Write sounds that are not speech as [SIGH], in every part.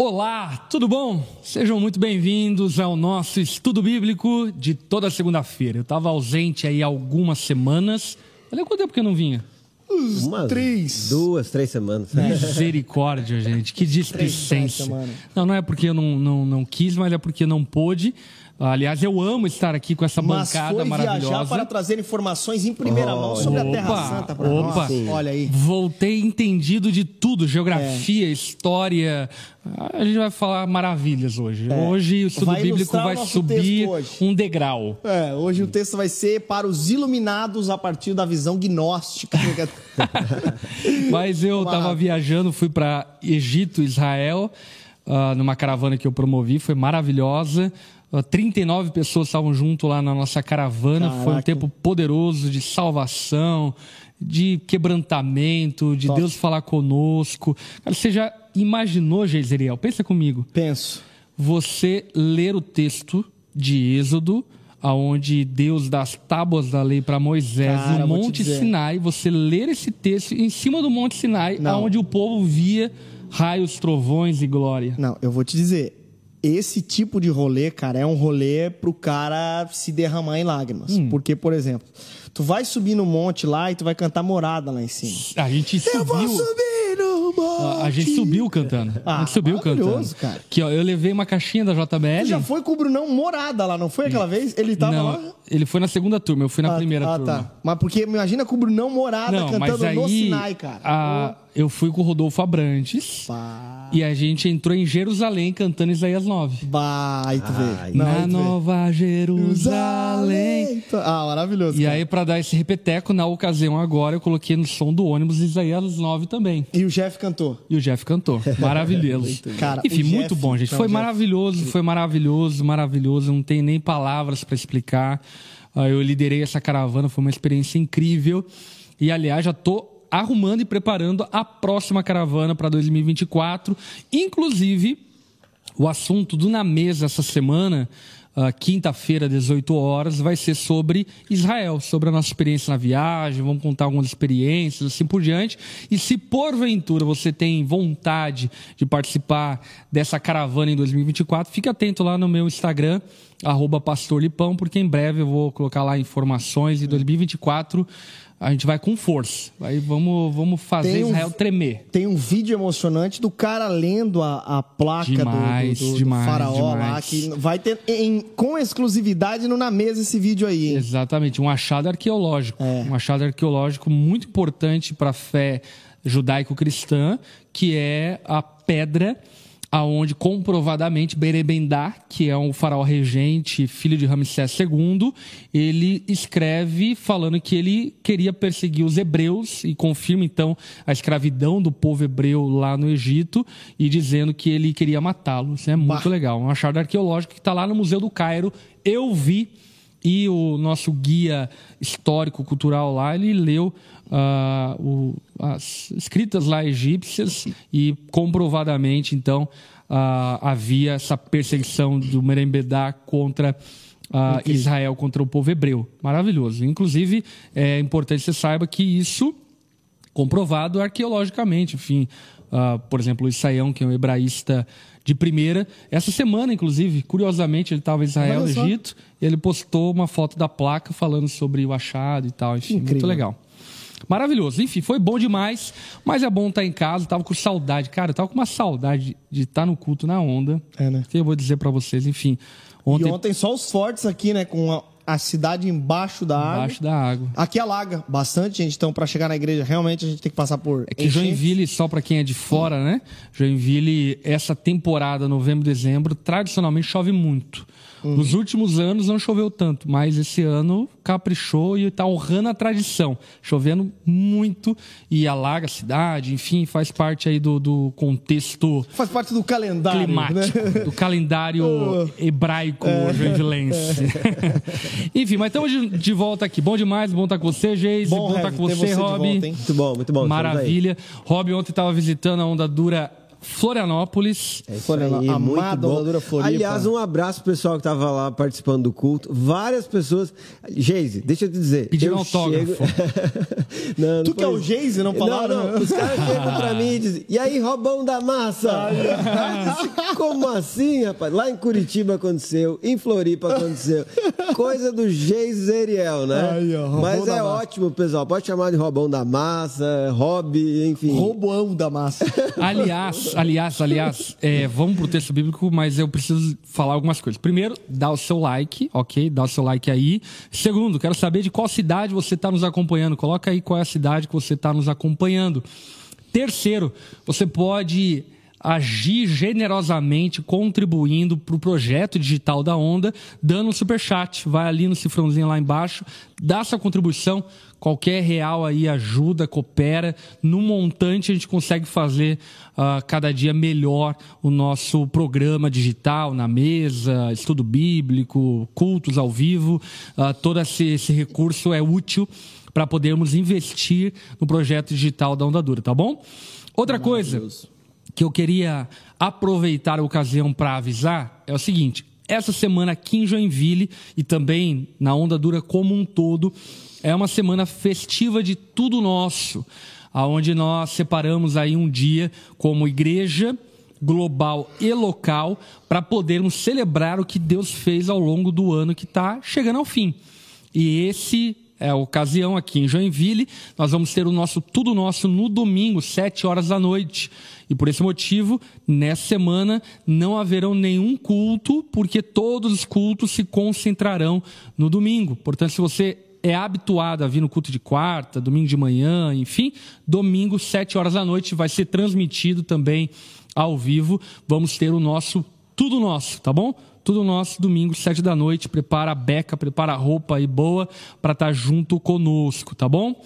Olá, tudo bom? Sejam muito bem-vindos ao nosso estudo bíblico de toda segunda-feira. Eu estava ausente aí algumas semanas. Olha quanto tempo que eu não vinha. Umas três. Duas, três semanas. Misericórdia, gente. Que displicência. Não, não é porque eu não, não, não quis, mas é porque não pôde. Aliás, eu amo estar aqui com essa Mas bancada foi maravilhosa. viajar para trazer informações em primeira mão sobre a Terra Opa, Santa para opa. nós. Olha aí. Voltei entendido de tudo, geografia, É. história. A gente vai falar maravilhas hoje. Hoje o estudo É. Vai bíblico vai subir um degrau. É, hoje o texto vai ser para os iluminados a partir da visão gnóstica. [LAUGHS] Mas eu estava viajando, fui para Egito, Israel, ah, numa caravana que eu promovi, foi maravilhosa. Ah, 39 pessoas estavam junto lá na nossa caravana. Foi um Caraca. tempo poderoso de salvação, de quebrantamento, de Top. Deus falar conosco. Cara, você já imaginou, Geiseriel? Pensa comigo. Penso. Você ler o texto de Êxodo, aonde Deus dá as tábuas da lei para Moisés Cara, no Monte. Sinai, você ler esse texto em cima do Monte Sinai, Não. aonde o povo via raios, trovões e glória. Não, eu vou te dizer. Esse tipo de rolê, cara, é um rolê pro cara se derramar em lágrimas. Hum. Porque, por exemplo, tu vai subir no monte lá e tu vai cantar morada lá em cima. A gente Eu vou subiu. subir no monte. A, a gente subiu cantando. a Ah, gente subiu maravilhoso, cantando. cara. Que ó, eu levei uma caixinha da JBL. Tu já foi com o Brunão morada lá, não foi aquela vez? Ele tava Não, lá. ele foi na segunda turma, eu fui na ah, primeira ah, turma. tá. Mas porque imagina com o Brunão morada Não, cantando aí no Sinai, cara. a- eu fui com o Rodolfo Abrantes Pá. e a gente entrou em Jerusalém cantando Isaías 9. Bah, aí tu vê. Ai. Não, aí Na tu vê. Nova Jerusalém. Ah, maravilhoso. E cara. aí, pra dar esse repeteco, na ocasião agora, eu coloquei no som do ônibus Isaías 9 também. E o Jeff cantou. E o Jeff cantou. [LAUGHS] Maravilhoso. Cara, Enfim, Jeff- muito bom, gente. não, Foi o Jeff- maravilhoso, foi maravilhoso, maravilhoso. Não tem nem palavras pra explicar. Ah, Eu liderei essa caravana, foi uma experiência incrível. E, aliás, já tô arrumando e preparando a próxima caravana para 2024. Inclusive, o assunto do Na Mesa essa semana, ah, quinta-feira, 18 horas, vai ser sobre Israel, sobre a nossa experiência na viagem, vamos contar algumas experiências, assim por diante. E se porventura você tem vontade de participar dessa caravana em 2024, fique atento lá no meu Instagram, arroba Pastor Lipão, porque em breve eu vou colocar lá informações e 2024 a gente vai com força. Aí vamos, vamos fazer um- Israel tremer. Tem um vídeo emocionante do cara lendo a, a placa do- Demais, do, do, do demais, faraó lá, demais. que vai ter em- com exclusividade no Na Mesa esse vídeo aí, hein? Exatamente, um achado arqueológico. É. Um achado arqueológico muito importante para a fé judaico-cristã, que é a pedra aonde comprovadamente Berebendá, que é um faraó regente, filho de Ramsés II, ele escreve falando que ele queria perseguir os hebreus e confirma então a escravidão do povo hebreu lá no Egito e dizendo que ele queria matá-los. É muito Bah. legal, um achado arqueológico que está lá no Museu do Cairo. Eu vi e o nosso guia histórico cultural lá ele leu ah, o- as escritas lá egípcias e comprovadamente então ah, havia essa perseguição do Merembedá contra ah, Israel contra o povo hebreu maravilhoso inclusive é importante você saiba que isso comprovado arqueologicamente, enfim. Ah, por exemplo, o Isaião, que é um hebraísta de primeira. Essa semana, inclusive, curiosamente, ele estava em Israel, no. Egito, e ele postou uma foto da placa falando sobre o achado e tal. Enfim, muito Incrível. legal. Maravilhoso. Enfim, foi bom demais, mas é bom estar em casa. Tava com saudade. Cara, eu tava com uma saudade de estar no culto na onda. É, né? Que eu vou dizer para vocês, enfim. E Ontem, ontem só os fortes aqui, né? Com a, a cidade embaixo da água. embaixo da água. Aqui alaga bastante, gente. Então, pra chegar na igreja, realmente a gente tem que passar por. É que enchentes. Joinville, só para quem é de fora, né? Joinville, essa temporada, novembro, dezembro, tradicionalmente chove muito. Uhum. Nos últimos anos não choveu tanto, mas esse ano caprichou e está honrando a tradição. Chovendo muito e alaga a cidade, enfim, faz parte aí do, do contexto Faz parte do calendário. climático, Né? do calendário [LAUGHS] Oh. hebraico É. joinvilense. [LAUGHS] Enfim, mas estamos de, de volta aqui. Bom demais, bom estar com você, Geise. Bom, Bom, estar com você, você de Rob. volta? Muito bom, muito bom. Maravilha. Rob ontem estava visitando a Onda Dura Florianópolis. É Florianó- aí, amada Floripa. Aliás, um abraço pro pessoal que tava lá participando do culto. Várias pessoas. Geise, deixa eu te dizer. Pediram eu autógrafo. chego- [LAUGHS] não, Tu não que é o. Geise, não falaram? Não, não. Os caras chegam pra mim e dizem: E aí, Robão da Massa? [LAUGHS] Como assim, rapaz? Lá em Curitiba aconteceu, em Floripa aconteceu. Coisa do Geise Zeriel, né? Aí, ó, Mas é Massa. ótimo, pessoal. Pode chamar de Robão da Massa, Hobby, enfim. Roboão da massa. Aliás, aliás, aliás, é, vamos pro texto bíblico, mas eu preciso falar algumas coisas. Primeiro, dá o seu like, ok? Dá o seu like aí. Segundo, quero saber de qual cidade você está nos acompanhando. Coloca aí qual é a cidade que você está nos acompanhando. Terceiro, você pode agir generosamente contribuindo para o projeto digital da Onda, dando um superchat. Vai ali no cifrãozinho lá embaixo, dá sua contribuição. Qualquer real aí ajuda, coopera. No montante a gente consegue fazer ah, cada dia melhor o nosso programa digital na mesa, estudo bíblico, cultos ao vivo. Ah, todo esse, esse recurso é útil para podermos investir no projeto digital da Onda Dura, tá bom? Outra coisa que eu queria aproveitar a ocasião para avisar é o seguinte: essa semana aqui em Joinville e também na Onda Dura como um todo é uma semana festiva de tudo nosso, aonde nós separamos aí um dia como igreja global e local para podermos celebrar o que Deus fez ao longo do ano que está chegando ao fim. E esse é a ocasião aqui em Joinville. Nós vamos ter o nosso Tudo Nosso no domingo, 7 horas da noite. E por esse motivo, nessa semana não haverão nenhum culto, porque todos os cultos se concentrarão no domingo. Portanto, se você é habituado a vir no culto de quarta, domingo de manhã, enfim, domingo, 7 horas da noite, vai ser transmitido também ao vivo. Vamos ter o nosso Tudo Nosso, tá bom? Tudo nosso, domingo, sete da noite. Prepara a beca, prepara a roupa aí boa para estar junto conosco, tá bom?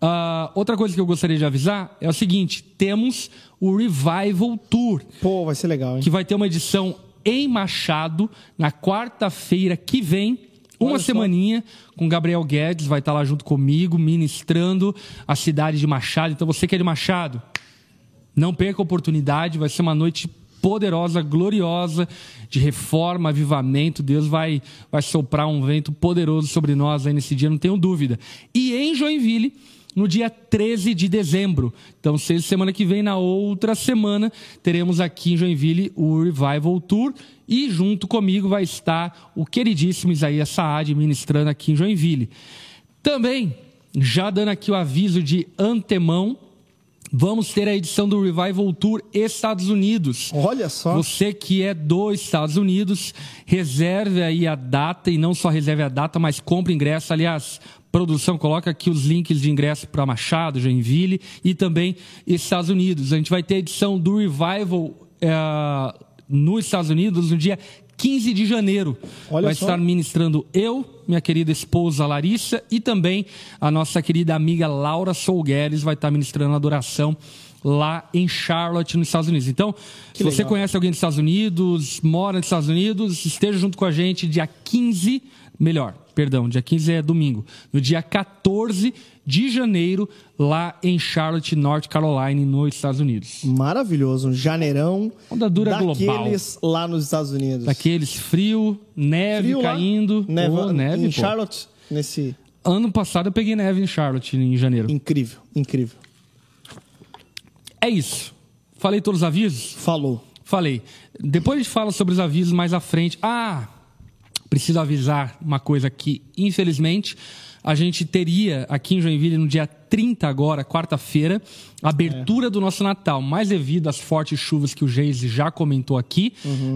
Ah, outra coisa que eu gostaria de avisar é o seguinte: temos o Revival Tour, Pô, vai ser legal, hein? que vai ter uma edição em Machado na quarta-feira que vem. Uma Olha só. semaninha com Gabriel Guedes, vai estar lá junto comigo, ministrando a cidade de Machado. Então, você que é de Machado, não perca a oportunidade, vai ser uma noite poderosa, gloriosa, de reforma, avivamento. Deus vai, vai soprar um vento poderoso sobre nós aí nesse dia, não tenho dúvida. E em Joinville, no dia 13 de dezembro. Então, se semana que vem, na outra semana, teremos aqui em Joinville o Revival Tour. E junto comigo vai estar o queridíssimo Isaías Saad ministrando aqui em Joinville. Também, já dando aqui o aviso de antemão, vamos ter a edição do Revival Tour Estados Unidos. Olha só. Você que é dos Estados Unidos, reserve aí a data e não só reserve a data, mas compre ingresso. Aliás, produção, coloca aqui os links de ingresso para Machado, Joinville e também Estados Unidos. A gente vai ter a edição do Revival eh, nos Estados Unidos no dia 15 de janeiro. Olha vai só. estar ministrando eu, minha querida esposa Larissa e também a nossa querida amiga Laura Solgueres vai estar ministrando adoração lá em Charlotte, nos Estados Unidos. Então, se você legal. conhece alguém dos Estados Unidos, mora nos Estados Unidos, esteja junto com a gente dia 15, melhor, perdão, dia 15 é domingo, no dia 14 de janeiro, lá em Charlotte, North Carolina, nos Estados Unidos. Maravilhoso. Um janeirão Onda dura daqueles lá nos Estados Unidos. Daqueles frio, neve Frio lá? caindo. Neva, Ô, neve em pô. Charlotte, nesse... Ano passado eu peguei neve em Charlotte, em janeiro. Incrível, incrível. É isso. Falei todos os avisos? Falou. Falei. Depois a gente fala sobre os avisos mais à frente. Ah, preciso avisar uma coisa aqui. Infelizmente, a gente teria aqui em Joinville no dia 30 agora, quarta-feira, abertura do nosso Natal. Mas devido às fortes chuvas que o Geise já comentou aqui,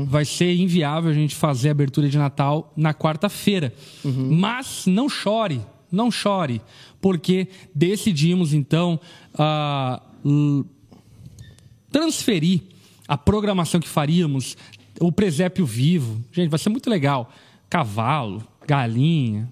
vai ser inviável a gente fazer a abertura de Natal na quarta-feira. Mas não chore, não chore, porque decidimos então l- transferir a programação que faríamos, o presépio vivo. Gente, vai ser muito legal. Cavalo, galinha,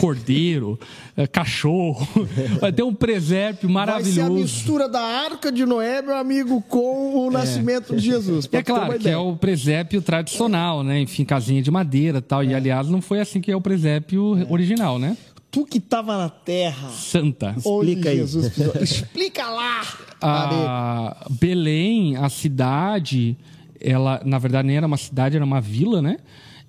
cordeiro, [LAUGHS] eh, cachorro. [LAUGHS] Vai ter um presépio Vai ser a maravilhoso. mistura da Arca de Noé, meu amigo, com o nascimento de Jesus. É claro que é o presépio tradicional, né? Enfim, casinha de madeira e tal. É. E aliás, não foi assim que é o presépio original, né? Tu que estava na terra. Santa. Explica aí. Jesus. [LAUGHS] Explica lá! A Belém, a cidade, ela, na verdade, nem era uma cidade, era uma vila, né?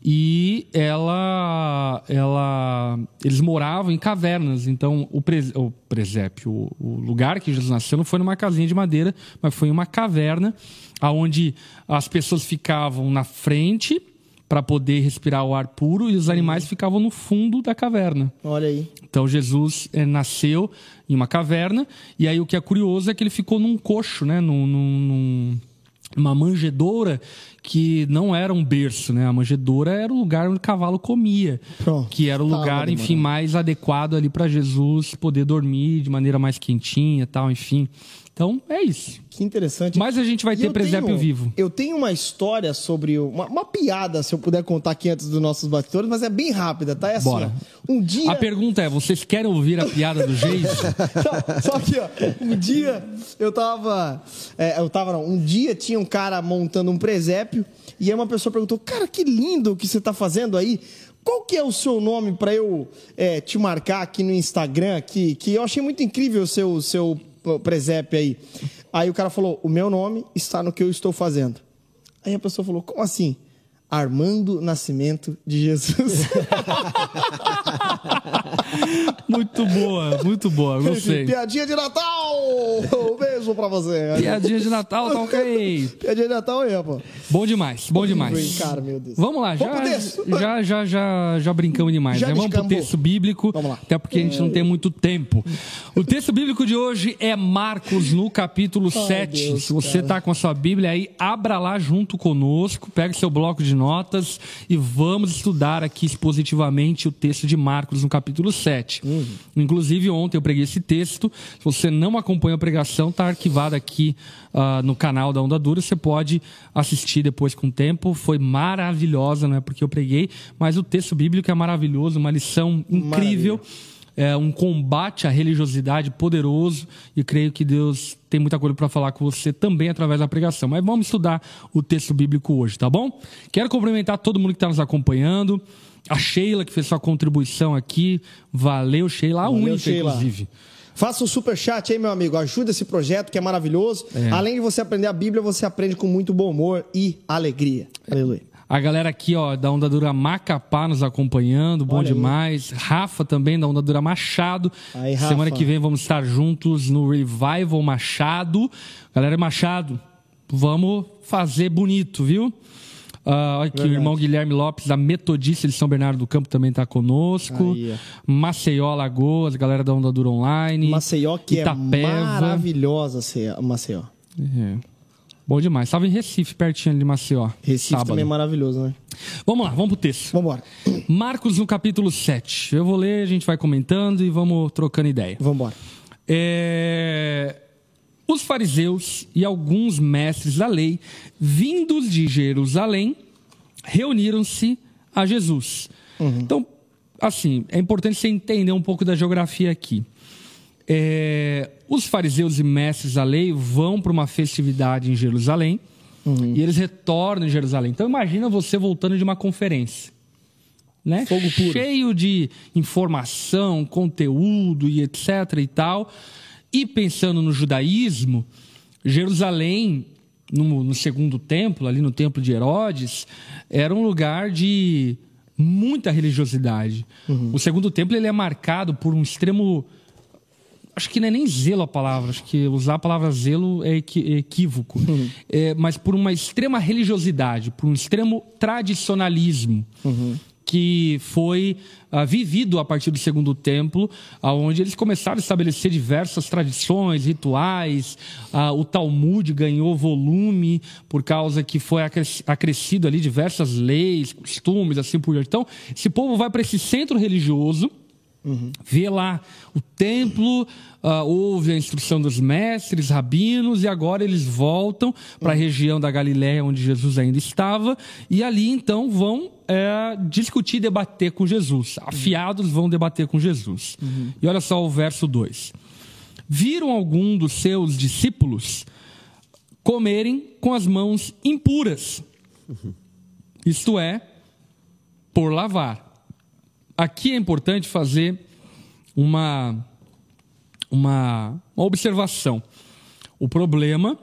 E ela, ela, eles moravam em cavernas. Então, o, pres, o presépio, o, o lugar que Jesus nasceu não foi numa casinha de madeira, mas foi uma caverna, aonde as pessoas ficavam na frente para poder respirar o ar puro e os animais ficavam no fundo da caverna. Olha aí. Então Jesus eh, nasceu em uma caverna e aí o que é curioso é que ele ficou num coxo, né? Num, num- num- uma manjedoura que não era um berço, né? A manjedoura era o lugar onde o cavalo comia, Pronto. que era o lugar, enfim, mais adequado ali para Jesus poder dormir de maneira mais quentinha, tal, enfim. Então é isso. Que interessante. Mas a gente vai E ter eu presépio tenho- vivo. Eu tenho uma história sobre. Uma, uma piada, se eu puder contar aqui antes dos nossos bastidores, mas é bem rápida, tá? É assim, Bora. ó. Um dia. A pergunta é: vocês querem ouvir a piada do Geis? Não, [LAUGHS] só que, ó, um dia eu tava. é, eu tava, não. Um dia tinha um cara montando um presépio e aí uma pessoa perguntou: Cara, que lindo que você tá fazendo aí. Qual que é o seu nome pra eu é, te marcar aqui no Instagram? Que, que eu achei muito incrível o seu, seu presépio aí. Aí o cara falou: O meu nome está no que eu estou fazendo. Aí a pessoa falou: Como assim? Armando Nascimento de Jesus. [LAUGHS] muito boa, muito boa, gostei. Piadinha de Natal! Um beijo pra você. Piadinha de Natal, tá ok. [LAUGHS] Piadinha de Natal aí, pô. Bom demais, bom demais. Meu Deus. Vamos lá, já, já, já, já, já brincamos demais, Já né? Vamos pro texto bíblico, Vamos lá. até porque a gente não tem muito tempo. O texto bíblico de hoje é Marcos, no capítulo 7. Deus, Se você tá com a sua Bíblia aí, abra lá junto conosco, pega seu bloco de notas e vamos estudar aqui expositivamente o texto de Marcos, no capítulo 7. Uhum. Inclusive, ontem eu preguei esse texto. Se você não acompanha a pregação, tá arquivado aqui ah, no canal da Onda Dura. Você pode assistir depois com o tempo. Foi maravilhosa, não é porque eu preguei, mas o texto bíblico é maravilhoso, uma lição incrível. É um combate à religiosidade poderoso e creio que Deus tem muita coisa para falar com você também através da pregação. Mas vamos estudar o texto bíblico hoje, tá bom? Quero cumprimentar todo mundo que está nos acompanhando. A Sheila, que fez sua contribuição aqui. Valeu, Sheila. A Valeu, única, Sheila. inclusive. Faça um super chat aí, meu amigo. Ajuda esse projeto que é maravilhoso. É. Além de você aprender a Bíblia, você aprende com muito bom humor e alegria. Aleluia. A galera aqui, ó, da Onda Dura Macapá nos acompanhando, bom Olha aí. demais. Rafa também, da Onda Dura Machado. Aí. Semana que vem vamos estar juntos no Revival Machado. Galera Machado, vamos fazer bonito, viu? Ah, olha aqui, o Verdade. irmão Guilherme Lopes, da Metodista de São Bernardo do Campo, também está conosco. Aí. Maceió, Lagoas, galera da Onda Dura Online. Maceió, que Itapeva. é maravilhosa, Ce- Maceió. É. Bom demais. Estava em Recife, pertinho ali de Maceió. Recife sábado. também é maravilhoso, né? Vamos lá, vamos pro texto. Vambora. Marcos no capítulo 7. Eu vou ler, a gente vai comentando e vamos trocando ideia. Vambora. É, Os fariseus e alguns mestres da lei, vindos de Jerusalém, reuniram-se a Jesus. Então, assim, é importante você entender um pouco da geografia aqui. É, os fariseus e mestres da lei vão para uma festividade em Jerusalém e eles retornam em Jerusalém. Então, imagina você voltando de uma conferência né? Fogo puro. cheio de informação, conteúdo e etc e tal. E pensando no judaísmo, Jerusalém, no, no segundo templo, ali no templo de Herodes, era um lugar de muita religiosidade. O segundo templo ele é marcado por um extremo acho que não é nem zelo a palavra, acho que usar a palavra zelo é equi- é equívoco, É, mas por uma extrema religiosidade, por um extremo tradicionalismo que foi ah, vivido a partir do segundo templo, aonde eles começaram a estabelecer diversas tradições, rituais, ah, o Talmud ganhou volume por causa que foi acres- acrescido ali diversas leis, costumes, assim por diante. Então, esse povo vai para esse centro religioso, vê lá o templo, ah, houve a instrução dos mestres, rabinos, e agora eles voltam para a região da Galiléia, onde Jesus ainda estava, e ali então vão eh, discutir, debater com Jesus. Afiados vão debater com Jesus. E olha só o verso 2. Viram algum dos seus discípulos comerem com as mãos impuras, isto é, por lavar. Aqui é importante fazer uma, uma, uma observação. O problema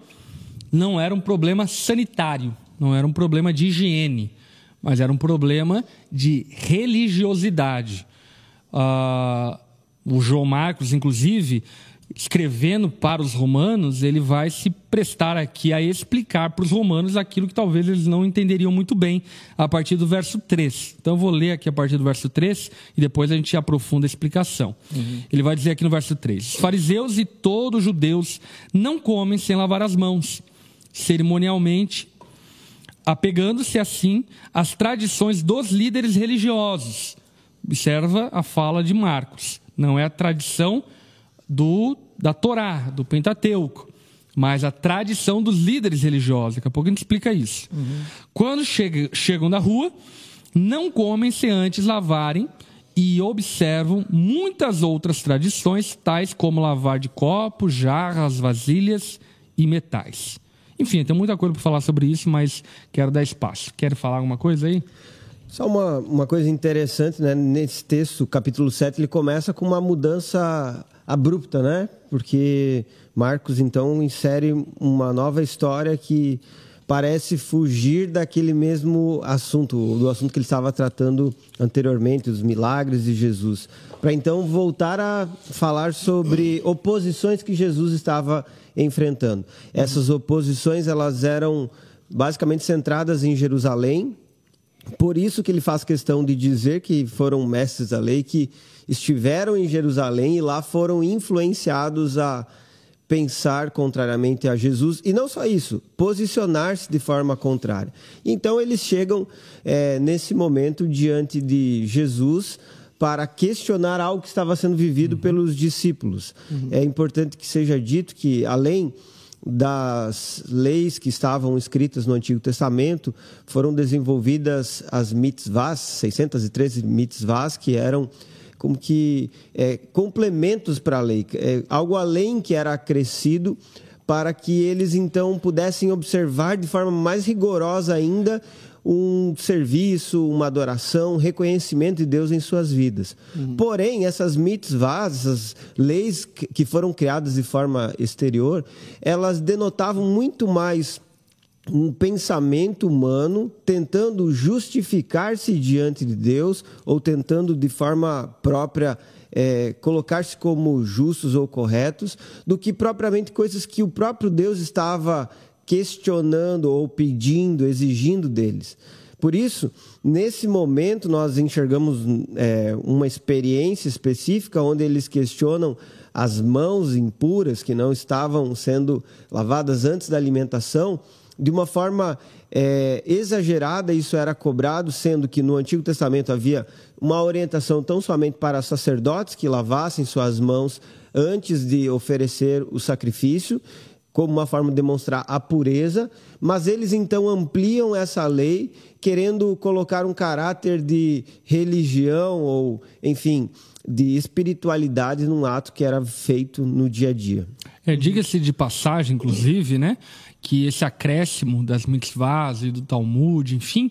não era um problema sanitário, não era um problema de higiene, mas era um problema de religiosidade. Uh, o João Marcos, inclusive, escrevendo para os romanos, ele vai se prestar aqui a explicar para os romanos aquilo que talvez eles não entenderiam muito bem a partir do verso 3. Então eu vou ler aqui a partir do verso 3 e depois a gente aprofunda a explicação. Uhum. Ele vai dizer aqui no verso 3: Os fariseus e todos os judeus não comem sem lavar as mãos, cerimonialmente, apegando-se assim às tradições dos líderes religiosos. Observa a fala de Marcos. Não é a tradição do, da Torá, do Pentateuco, mas a tradição dos líderes religiosos. Daqui a pouco a gente explica isso. Uhum. Quando chega, chegam da rua, não comem se antes lavarem e observam muitas outras tradições, tais como lavar de copos, jarras, vasilhas e metais. Enfim, tem muita coisa para falar sobre isso, mas quero dar espaço. Quer falar alguma coisa aí? Só uma, uma coisa interessante, né? Nesse texto, capítulo 7, ele começa com uma mudança abrupta, né? Porque Marcos então insere uma nova história que parece fugir daquele mesmo assunto, do assunto que ele estava tratando anteriormente, os milagres de Jesus, para então voltar a falar sobre oposições que Jesus estava enfrentando. Essas oposições elas eram basicamente centradas em Jerusalém. Por isso que ele faz questão de dizer que foram mestres da lei que estiveram em Jerusalém e lá foram influenciados a pensar contrariamente a Jesus e não só isso, posicionar-se de forma contrária. Então eles chegam é, nesse momento diante de Jesus para questionar algo que estava sendo vivido uhum. pelos discípulos. Uhum. É importante que seja dito que além das leis que estavam escritas no Antigo Testamento, foram desenvolvidas as mitzvahs, 613 mitzvahs, que eram como que é, complementos para a lei, é, algo além que era acrescido para que eles então pudessem observar de forma mais rigorosa ainda um serviço, uma adoração, um reconhecimento de Deus em suas vidas. Uhum. Porém, essas mitzvahs, essas leis que foram criadas de forma exterior, elas denotavam muito mais um pensamento humano tentando justificar-se diante de Deus ou tentando de forma própria é, colocar-se como justos ou corretos, do que propriamente coisas que o próprio Deus estava questionando ou pedindo, exigindo deles. Por isso, nesse momento, nós enxergamos é, uma experiência específica onde eles questionam as mãos impuras que não estavam sendo lavadas antes da alimentação de uma forma é, exagerada, isso era cobrado, sendo que no Antigo Testamento havia uma orientação tão somente para sacerdotes que lavassem suas mãos antes de oferecer o sacrifício, como uma forma de demonstrar a pureza, mas eles então ampliam essa lei, querendo colocar um caráter de religião ou, enfim, de espiritualidade num ato que era feito no dia a dia. É, Diga-se de passagem, inclusive, né, que esse acréscimo das mitzvahs e do Talmud, enfim,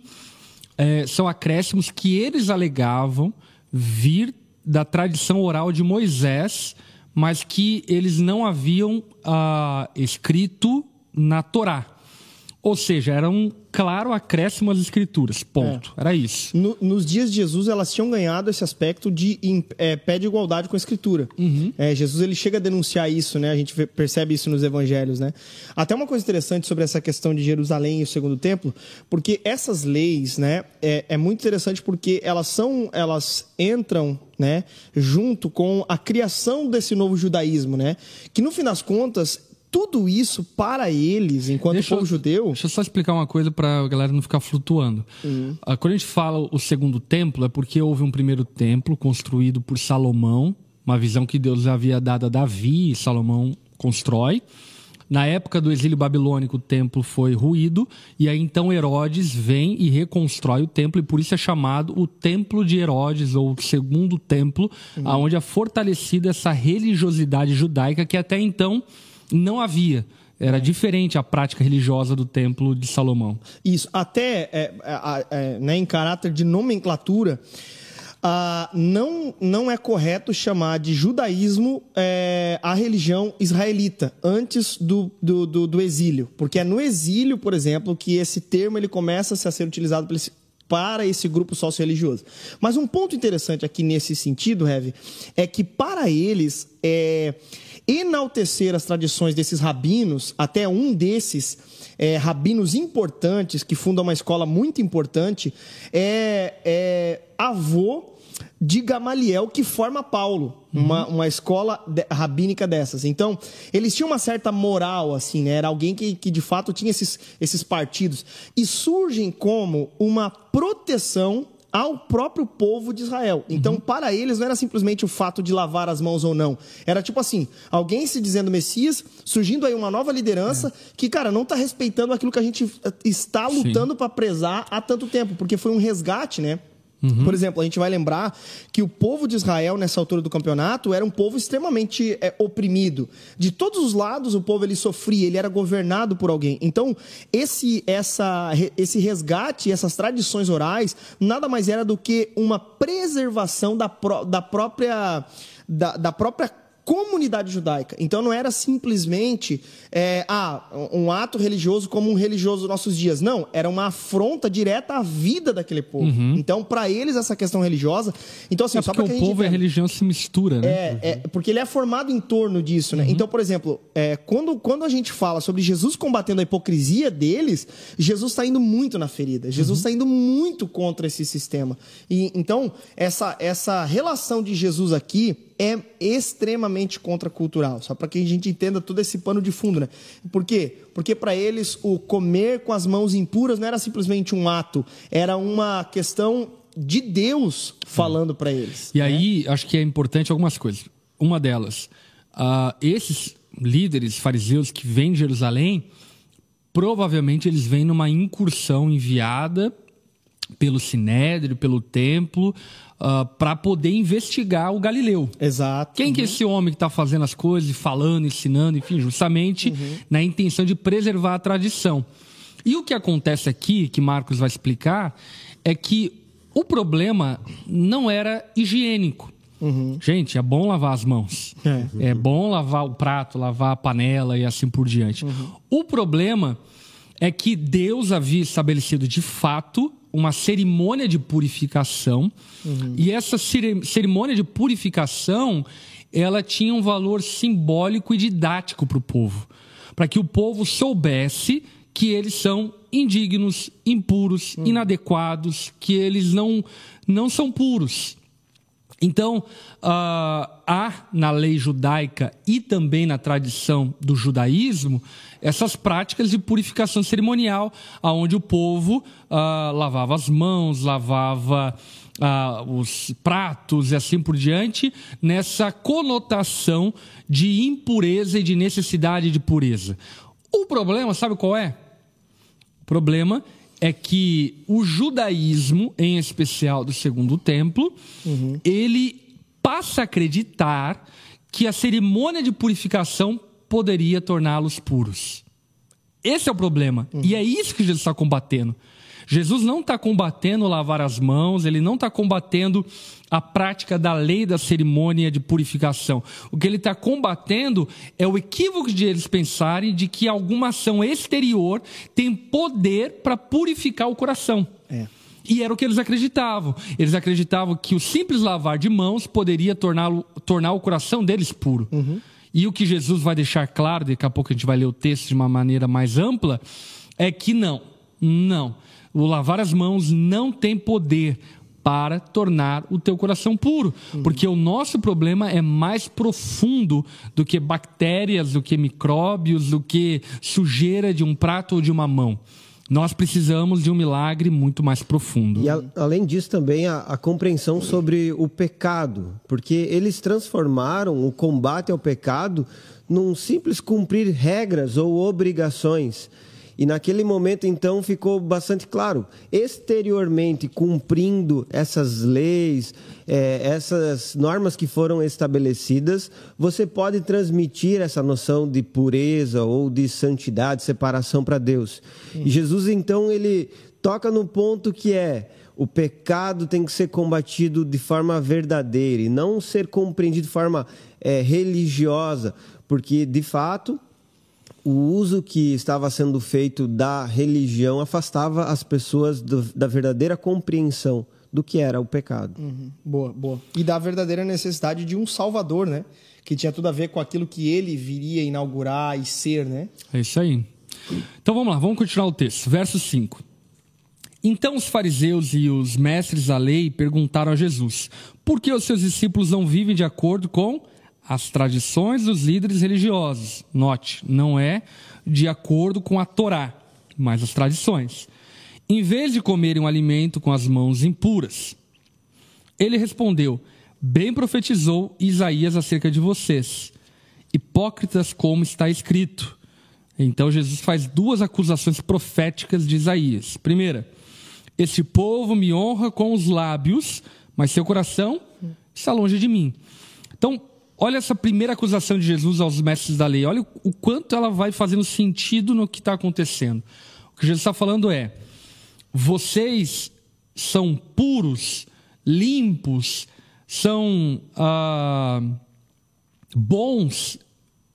é, são acréscimos que eles alegavam vir da tradição oral de Moisés, mas que eles não haviam ah, escrito na Torá. Ou seja, era um claro acréscimo às escrituras. Ponto. É. Era isso. No, nos dias de Jesus, elas tinham ganhado esse aspecto de é, pé de igualdade com a escritura. Uhum. É, Jesus ele chega a denunciar isso, né? A gente percebe isso nos evangelhos, né? Até uma coisa interessante sobre essa questão de Jerusalém e o segundo templo, porque essas leis, né? É, é muito interessante porque elas são, elas entram né, junto com a criação desse novo judaísmo, né? Que no fim das contas tudo isso para eles, enquanto deixa povo eu, judeu. Deixa eu só explicar uma coisa para a galera não ficar flutuando. Uhum. Quando a gente fala o segundo templo, é porque houve um primeiro templo construído por Salomão, uma visão que Deus havia dado a Davi e Salomão constrói. Na época do exílio babilônico, o templo foi ruído, e aí então Herodes vem e reconstrói o templo, e por isso é chamado o Templo de Herodes, ou o segundo templo, uhum. onde é fortalecida essa religiosidade judaica que até então não havia. Era é. diferente a prática religiosa do Templo de Salomão. Isso, até é, é, é, né, em caráter de nomenclatura, ah, não, não é correto chamar de judaísmo é, a religião israelita antes do, do, do, do, exílio. Porque é no exílio, por exemplo, que esse termo ele começa a ser utilizado para esse grupo socio-religioso. Mas um ponto interessante aqui nesse sentido, Heavy, é que para eles, é, enaltecer as tradições desses rabinos, até um desses é, rabinos importantes, que fundam uma escola muito importante, é, é avô de Gamaliel, que forma Paulo, uhum. uma, uma escola de, rabínica dessas. Então, eles tinham uma certa moral, assim, né? Era alguém que, que de fato tinha esses, esses partidos. E surgem como uma proteção ao próprio povo de Israel. Então, uhum. para eles, não era simplesmente o fato de lavar as mãos ou não. Era tipo assim, alguém se dizendo Messias, surgindo aí uma nova liderança é. que, cara, não está respeitando aquilo que a gente está lutando para prezar há tanto tempo, porque foi um resgate, né? Uhum. Por exemplo, a gente vai lembrar que o povo de Israel, nessa altura do campeonato, era um povo extremamente é, oprimido. De todos os lados, o povo ele sofria, ele era governado por alguém. Então, esse, essa, esse resgate, essas tradições orais, nada mais era do que uma preservação da, da própria. Da, da própria comunidade judaica. Então não era simplesmente é, ah, um ato religioso como um religioso dos nossos dias. Não, era uma afronta direta à vida daquele povo. Uhum. Então, para eles, essa questão religiosa. Então, assim, é só porque o povo e a religião se mistura, né? É, é, porque ele é formado em torno disso, né? Uhum. Então, por exemplo, é, quando, quando a gente fala sobre Jesus combatendo a hipocrisia deles, Jesus está indo muito na ferida. Jesus está uhum. indo muito contra esse sistema. E, então, essa, essa relação de Jesus aqui é extremamente contracultural. Só para que a gente entenda todo esse pano de fundo, né? Por quê? Porque para eles o comer com as mãos impuras não era simplesmente um ato, era uma questão de Deus falando para eles. E né? aí, acho que é importante algumas coisas. Uma delas, uh, esses líderes fariseus que vêm de Jerusalém, provavelmente eles vêm numa incursão enviada pelo Sinédrio, pelo templo, uh, ah, para poder investigar o Galileu. Exato. Quem uhum. que é esse homem que está fazendo as coisas, falando, ensinando, enfim, justamente uhum. na intenção de preservar a tradição. E o que acontece aqui, que Marcos vai explicar, é que o problema não era higiênico. Uhum. Gente, é bom lavar as mãos. É. é. bom lavar o prato, lavar a panela e assim por diante. Uhum. O problema é que Deus havia estabelecido de fato uma cerimônia de purificação. Uhum. E essa cerimônia de purificação, ela tinha um valor simbólico e didático para o povo, para que o povo soubesse que eles são indignos, impuros, uhum. inadequados, que eles não não são puros. Então, uh, há na lei judaica e também na tradição do judaísmo essas práticas de purificação cerimonial, aonde o povo uh, lavava as mãos, lavava uh, os pratos e assim por diante, nessa conotação de impureza e de necessidade de pureza. O problema, sabe qual é? O problema é que o judaísmo, em especial do segundo templo, uhum. ele passa a acreditar que a cerimônia de purificação poderia torná-los puros. Esse é o problema. Uhum. E é isso que Jesus está combatendo. Jesus não está combatendo lavar as mãos, ele não está combatendo a prática da lei da cerimônia de purificação. O que ele está combatendo é o equívoco de eles pensarem de que alguma ação exterior tem poder para purificar o coração. É. E era o que eles acreditavam. Eles acreditavam que o simples lavar de mãos poderia tornar, tornar o coração deles puro. Uhum. E o que Jesus vai deixar claro, daqui a pouco a gente vai ler o texto de uma maneira mais ampla, é que não, não o lavar as mãos não tem poder para tornar o teu coração puro, uhum. porque o nosso problema é mais profundo do que bactérias, do que micróbios, do que sujeira de um prato ou de uma mão. Nós precisamos de um milagre muito mais profundo. E a, além disso, também a, a, compreensão sobre o pecado, porque eles transformaram o combate ao pecado num simples cumprir regras ou obrigações. E naquele momento, então, ficou bastante claro. Exteriormente, cumprindo essas leis, é, essas normas que foram estabelecidas, você pode transmitir essa noção de pureza ou de santidade, separação para Deus. Sim. E Jesus, então, ele toca no ponto que é o pecado tem que ser combatido de forma verdadeira e não ser compreendido de forma é, religiosa, porque de fato o uso que estava sendo feito da religião afastava as pessoas do, da verdadeira compreensão do que era o pecado. Uhum. Boa, boa. E da verdadeira necessidade de um salvador, né? Que tinha tudo a ver com aquilo que ele viria inaugurar e ser, né? É isso aí. Então vamos lá, vamos continuar o texto. Verso 5. Então os fariseus e os mestres da lei perguntaram a Jesus: por que os seus discípulos não vivem de acordo com as tradições dos líderes religiosos? Note, não é de acordo com a Torá, mas as tradições. Em vez de comerem um alimento com as mãos impuras. Ele respondeu: Bem profetizou Isaías acerca de vocês, hipócritas, como está escrito. Então Jesus faz duas acusações proféticas de Isaías. Primeira, este povo me honra com os lábios, mas seu coração está longe de mim. Então, olha essa primeira acusação de Jesus aos mestres da lei. Olha o quanto ela vai fazendo sentido no que está acontecendo. O que Jesus está falando é: vocês são puros, limpos, são ah, bons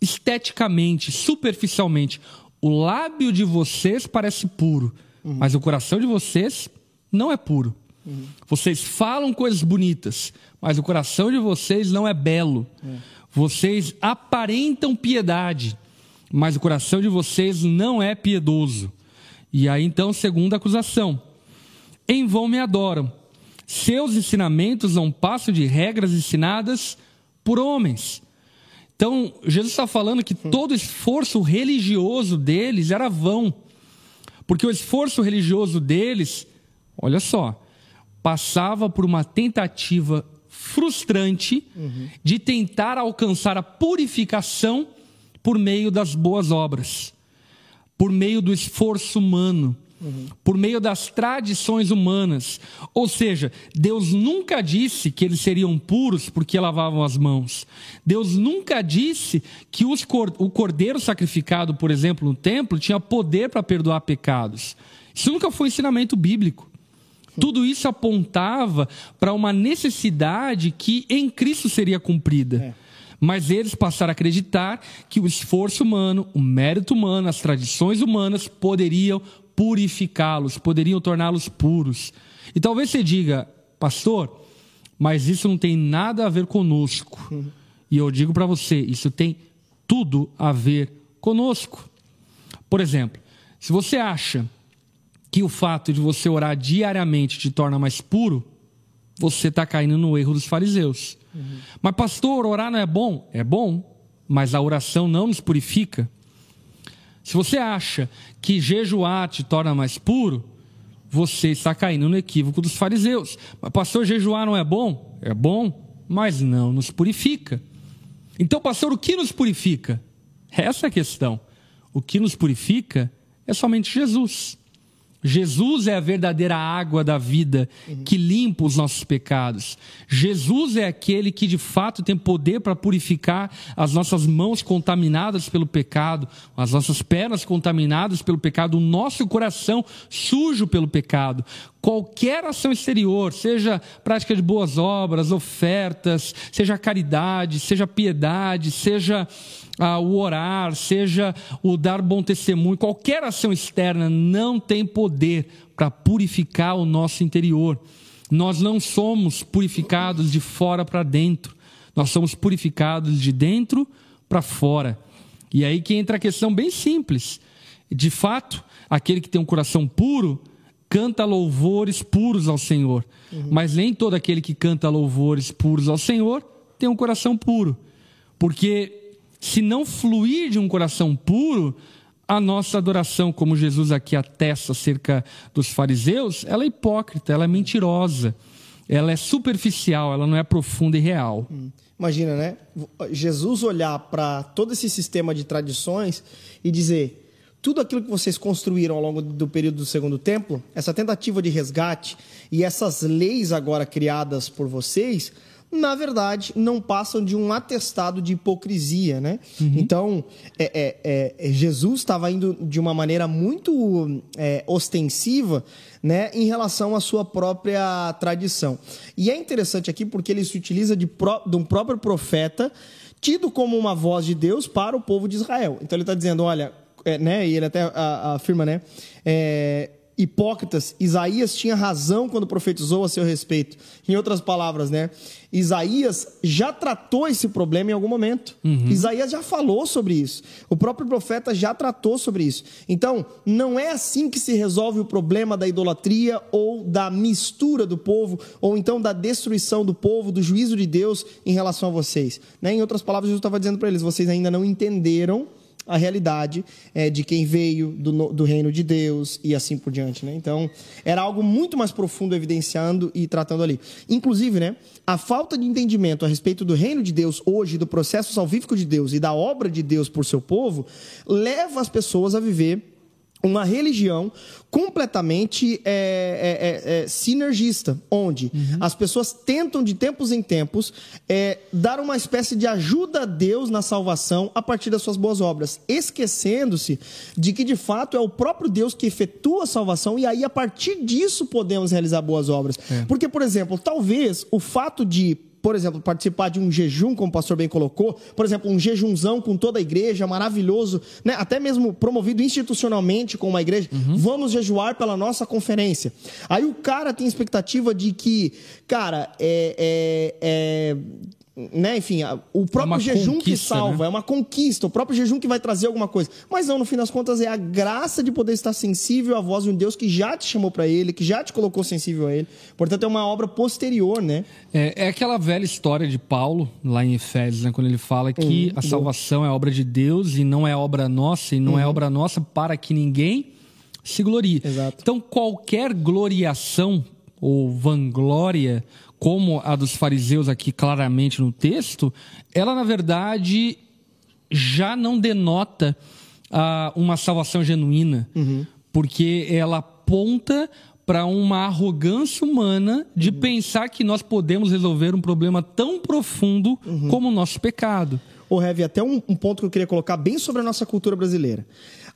esteticamente, superficialmente. O lábio de vocês parece puro, uhum. mas o coração de vocês não é puro. Vocês falam coisas bonitas, mas o coração de vocês não é belo. Vocês aparentam piedade, mas o coração de vocês não é piedoso. E aí então, segunda acusação: em vão me adoram. Seus ensinamentos não passam de regras ensinadas por homens. Então, Jesus está falando que todo esforço religioso deles era vão. Porque o esforço religioso deles olha só, passava por uma tentativa frustrante uhum. de tentar alcançar a purificação por meio das boas obras, por meio do esforço humano, uhum. por meio das tradições humanas. Ou seja, Deus nunca disse que eles seriam puros porque lavavam as mãos. Deus nunca disse que os, o cordeiro sacrificado, por exemplo, no templo, tinha poder para perdoar pecados. Isso nunca foi ensinamento bíblico. Tudo isso apontava para uma necessidade que em Cristo seria cumprida. É. Mas eles passaram a acreditar que o esforço humano, o mérito humano, as tradições humanas poderiam purificá-los, poderiam torná-los puros. E talvez você diga, pastor, mas isso não tem nada a ver conosco. Uhum. E eu digo para você, isso tem tudo a ver conosco. Por exemplo, se você acha que o fato de você orar diariamente te torna mais puro, você está caindo no erro dos fariseus. Uhum. Mas, pastor, orar não é bom? É bom, mas a oração não nos purifica. Se você acha que jejuar te torna mais puro, você está caindo no equívoco dos fariseus. Mas, pastor, jejuar não é bom? É bom, mas não nos purifica. Então, pastor, o que nos purifica? Essa é a questão. O que nos purifica é somente Jesus. Jesus é a verdadeira água da vida que limpa os nossos pecados. Jesus é aquele que de fato tem poder para purificar as nossas mãos contaminadas pelo pecado, as nossas pernas contaminadas pelo pecado, o nosso coração sujo pelo pecado. Qualquer ação exterior, seja prática de boas obras, ofertas, seja caridade, seja piedade, seja ah, o orar, seja o dar bom testemunho, qualquer ação externa não tem poder para purificar o nosso interior. Nós não somos purificados de fora para dentro, nós somos purificados de dentro para fora. E aí que entra a questão bem simples. De fato, aquele que tem um coração puro canta louvores puros ao Senhor. Uhum. Mas nem todo aquele que canta louvores puros ao Senhor tem um coração puro. Porque se não fluir de um coração puro, a nossa adoração, como Jesus aqui atesta acerca dos fariseus, ela é hipócrita, ela é mentirosa, ela é superficial, ela não é profunda e real. Hum. Imagina, né? Jesus olhar para todo esse sistema de tradições e dizer: tudo aquilo que vocês construíram ao longo do período do segundo templo, essa tentativa de resgate e essas leis agora criadas por vocês, na verdade, não passam de um atestado de hipocrisia, né? Então, é, é, é, Jesus estava indo de uma maneira muito é, ostensiva, né, em relação à sua própria tradição. E é interessante aqui porque ele se utiliza de, pró- de um próprio profeta tido como uma voz de Deus para o povo de Israel. Então ele está dizendo, olha, é, né, e ele até afirma, né, é, hipócritas, Isaías tinha razão quando profetizou a seu respeito. Em outras palavras, né, Isaías já tratou esse problema em algum momento. Isaías já falou sobre isso. O próprio profeta já tratou sobre isso. Então, não é assim que se resolve o problema da idolatria ou da mistura do povo, ou então da destruição do povo, do juízo de Deus em relação a vocês. Né? Em outras palavras, Jesus estava dizendo para eles: vocês ainda não entenderam a realidade é, de quem veio do, do reino de Deus e assim por diante, né? Então, era algo muito mais profundo evidenciando e tratando ali. Inclusive, né, a falta de entendimento a respeito do reino de Deus hoje, do processo salvífico de Deus e da obra de Deus por seu povo, leva as pessoas a viver uma religião completamente é, é, é, é, sinergista, onde as pessoas tentam de tempos em tempos é, dar uma espécie de ajuda a Deus na salvação a partir das suas boas obras, esquecendo-se de que de fato é o próprio Deus que efetua a salvação e aí a partir disso podemos realizar boas obras. Porque, por exemplo, talvez o fato de por exemplo, participar de um jejum, como o pastor bem colocou, por exemplo, um jejumzão com toda a igreja, maravilhoso, né? até mesmo promovido institucionalmente com uma igreja, vamos jejuar pela nossa conferência. Aí o cara tem expectativa de que, cara, é. é- é- né, enfim, a- o próprio uma jejum que salva, né? é uma conquista, o próprio jejum que vai trazer alguma coisa. Mas não, no fim das contas, é a graça de poder estar sensível à voz de um Deus que já te chamou para ele, que já te colocou sensível a ele. Portanto, é uma obra posterior, né? É, é aquela velha história de Paulo, lá em Efésios, né, quando ele fala que a salvação é obra de Deus e não é obra nossa, e não é obra nossa para que ninguém se glorie. Exato. Então, qualquer gloriação ou vanglória, como a dos fariseus aqui claramente no texto, ela, na verdade, já não denota ah, uma salvação genuína, porque ela aponta para uma arrogância humana de pensar que nós podemos resolver um problema tão profundo como o nosso pecado. Ô, Heavy, até um, um ponto que eu queria colocar bem sobre a nossa cultura brasileira.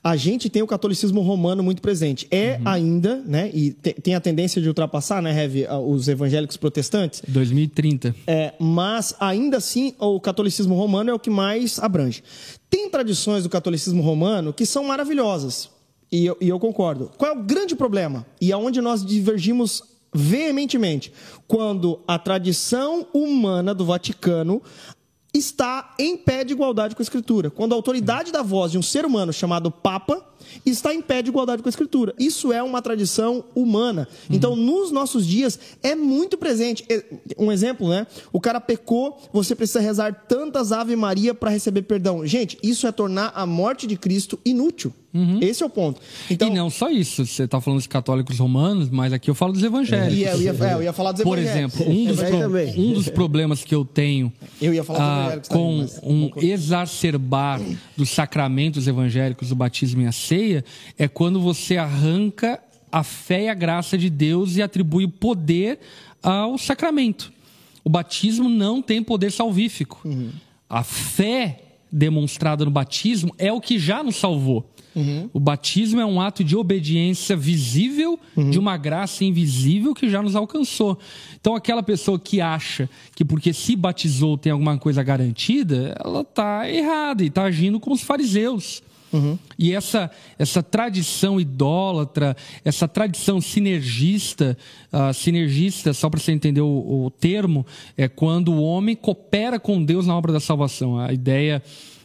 A gente tem o catolicismo romano muito presente. É ainda, né? E te- tem a tendência de ultrapassar, né, Heavy, os evangélicos protestantes. 2030. É, mas ainda assim o catolicismo romano é o que mais abrange. Tem tradições do catolicismo romano que são maravilhosas. E eu, e eu concordo. Qual é o grande problema? E aonde nós divergimos veementemente? Quando a tradição humana do Vaticano está em pé de igualdade com a Escritura. Quando a autoridade da voz de um ser humano chamado Papa está em pé de igualdade com a Escritura. Isso é uma tradição humana. Então, nos nossos dias, é muito presente. Um exemplo, né? O cara pecou, você precisa rezar tantas Ave Maria para receber perdão. Gente, isso é tornar a morte de Cristo inútil. Esse é o ponto. Então, e não só isso, você está falando dos católicos romanos, mas aqui eu falo dos evangélicos. e eu, ia, é, eu ia falar dos Por evangélicos. exemplo, um dos, Aí pro- um dos problemas que eu tenho Eu ia falar dos ah, com também, um exacerbar dos sacramentos evangélicos, do batismo e a ceia, é quando você arranca a fé e a graça de Deus e atribui o poder ao sacramento. O batismo não tem poder salvífico. A fé demonstrada no batismo é o que já nos salvou. O batismo é um ato de obediência visível de uma graça invisível que já nos alcançou. Então, aquela pessoa que acha que porque se batizou tem alguma coisa garantida, ela está errada e está agindo como os fariseus. E essa, essa tradição idólatra, essa tradição sinergista, ah, sinergista, só para você entender o, o termo, é quando o homem coopera com Deus na obra da salvação. A ideia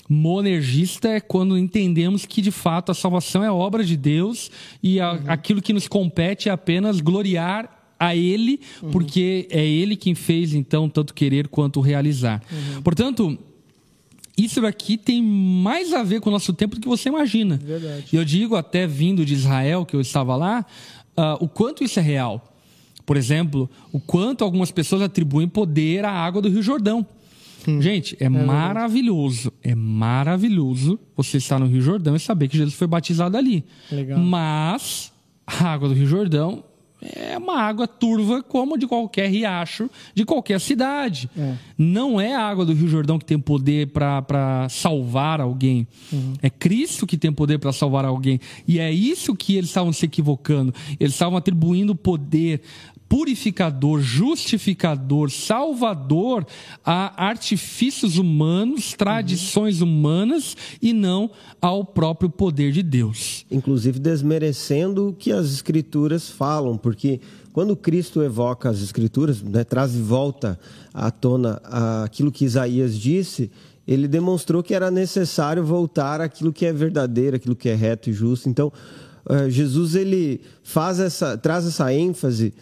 monergista é quando entendemos que de fato a salvação é obra de Deus e a- aquilo que nos compete é apenas gloriar a Ele, porque é Ele quem fez então tanto querer quanto realizar. Portanto, isso daqui tem mais a ver com o nosso tempo do que você imagina. Verdade. E eu digo, até vindo de Israel, que eu estava lá, ah, o quanto isso é real. Por exemplo, o quanto algumas pessoas atribuem poder à água do Rio Jordão. Gente, é, maravilhoso, é maravilhoso você estar no Rio Jordão e saber que Jesus foi batizado ali. Legal. Mas a água do Rio Jordão é uma água turva como de qualquer riacho de qualquer cidade. É. Não é a água do Rio Jordão que tem poder para salvar alguém. Uhum. É Cristo que tem poder para salvar alguém. E é isso que eles estavam se equivocando. Eles estavam atribuindo poder purificador, justificador, salvador a artifícios humanos, tradições uhum. humanas e não ao próprio poder de Deus. Inclusive desmerecendo o que as escrituras falam, porque quando Cristo evoca as escrituras, né, traz de volta à tona aquilo que Isaías disse, ele demonstrou que era necessário voltar àquilo que é verdadeiro, aquilo que é reto e justo. Então, eh, Jesus ele faz essa, traz essa ênfase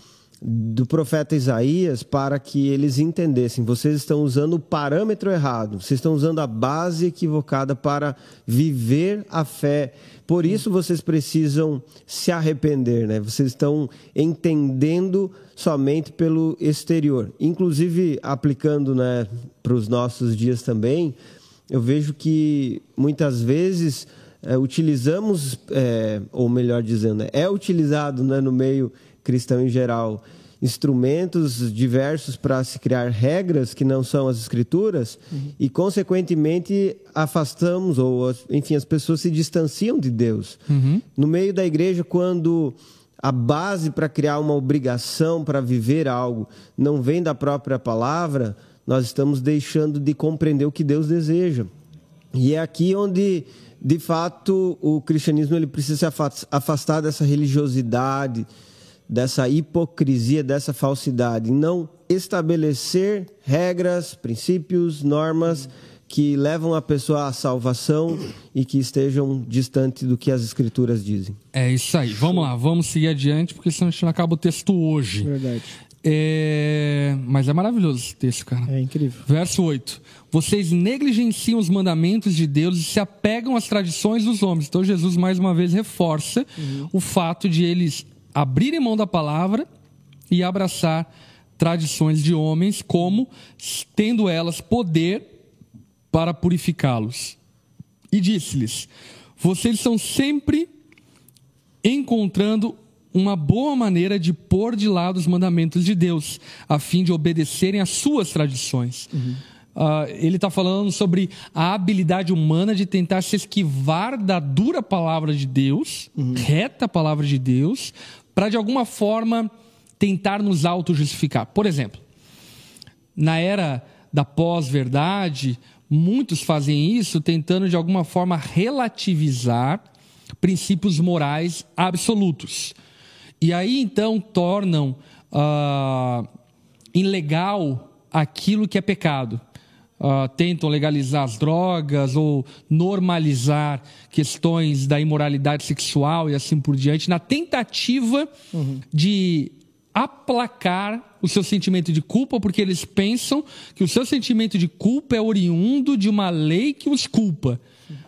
do profeta Isaías para que eles entendessem: vocês estão usando o parâmetro errado, vocês estão usando a base equivocada para viver a fé. Por isso vocês precisam se arrepender, né? Vocês estão entendendo somente pelo exterior. Inclusive, aplicando né, para os nossos dias também, eu vejo que muitas vezes é, utilizamos, é, ou melhor dizendo, é utilizado né, no meio cristão em geral, instrumentos diversos para se criar regras que não são as escrituras uhum. e consequentemente afastamos ou enfim as pessoas se distanciam de Deus uhum. no meio da igreja quando a base para criar uma obrigação para viver algo não vem da própria palavra nós estamos deixando de compreender o que Deus deseja e é aqui onde de fato o cristianismo ele precisa se afastar dessa religiosidade dessa hipocrisia, dessa falsidade, não estabelecer regras, princípios, normas que levam a pessoa à salvação e que estejam distante do que as escrituras dizem. É isso aí. Vamos lá, vamos seguir adiante, porque senão a gente não acaba o texto hoje. Verdade. É... Mas é maravilhoso esse texto, cara. É incrível. Verso 8. Vocês negligenciam os mandamentos de Deus e se apegam às tradições dos homens. Então Jesus mais uma vez reforça uhum. o fato de eles abrirem mão da palavra e abraçar tradições de homens, como tendo elas poder para purificá-los. E disse-lhes: Vocês estão sempre encontrando uma boa maneira de pôr de lado os mandamentos de Deus, a fim de obedecerem às suas tradições. Uhum. Uh, ele está falando sobre a habilidade humana de tentar se esquivar da dura palavra de Deus, uhum. reta palavra de Deus, para de alguma forma tentar nos auto-justificar. Por exemplo, na era da pós-verdade, muitos fazem isso tentando de alguma forma relativizar princípios morais absolutos. E aí então tornam uh, ilegal aquilo que é pecado uh, tentam legalizar as drogas ou normalizar questões da imoralidade sexual e assim por diante, na tentativa uhum. de aplacar o seu sentimento de culpa, porque eles pensam que o seu sentimento de culpa é oriundo de uma lei que os culpa.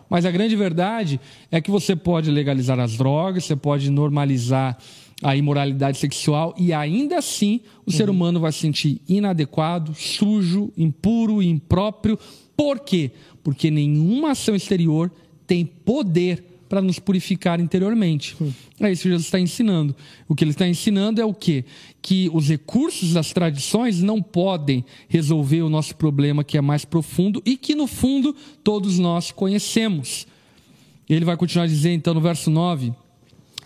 Mas a grande verdade é que você pode legalizar as drogas, você pode normalizar a imoralidade sexual e ainda assim o uhum. ser humano vai se sentir inadequado, sujo, impuro, impróprio. Por quê? Porque nenhuma ação exterior tem poder para nos purificar interiormente. Uhum. É isso que Jesus está ensinando. O que ele está ensinando é o quê? Que os recursos das tradições não podem resolver o nosso problema que é mais profundo e que, no fundo, todos nós conhecemos. Ele vai continuar dizer, então, no verso 9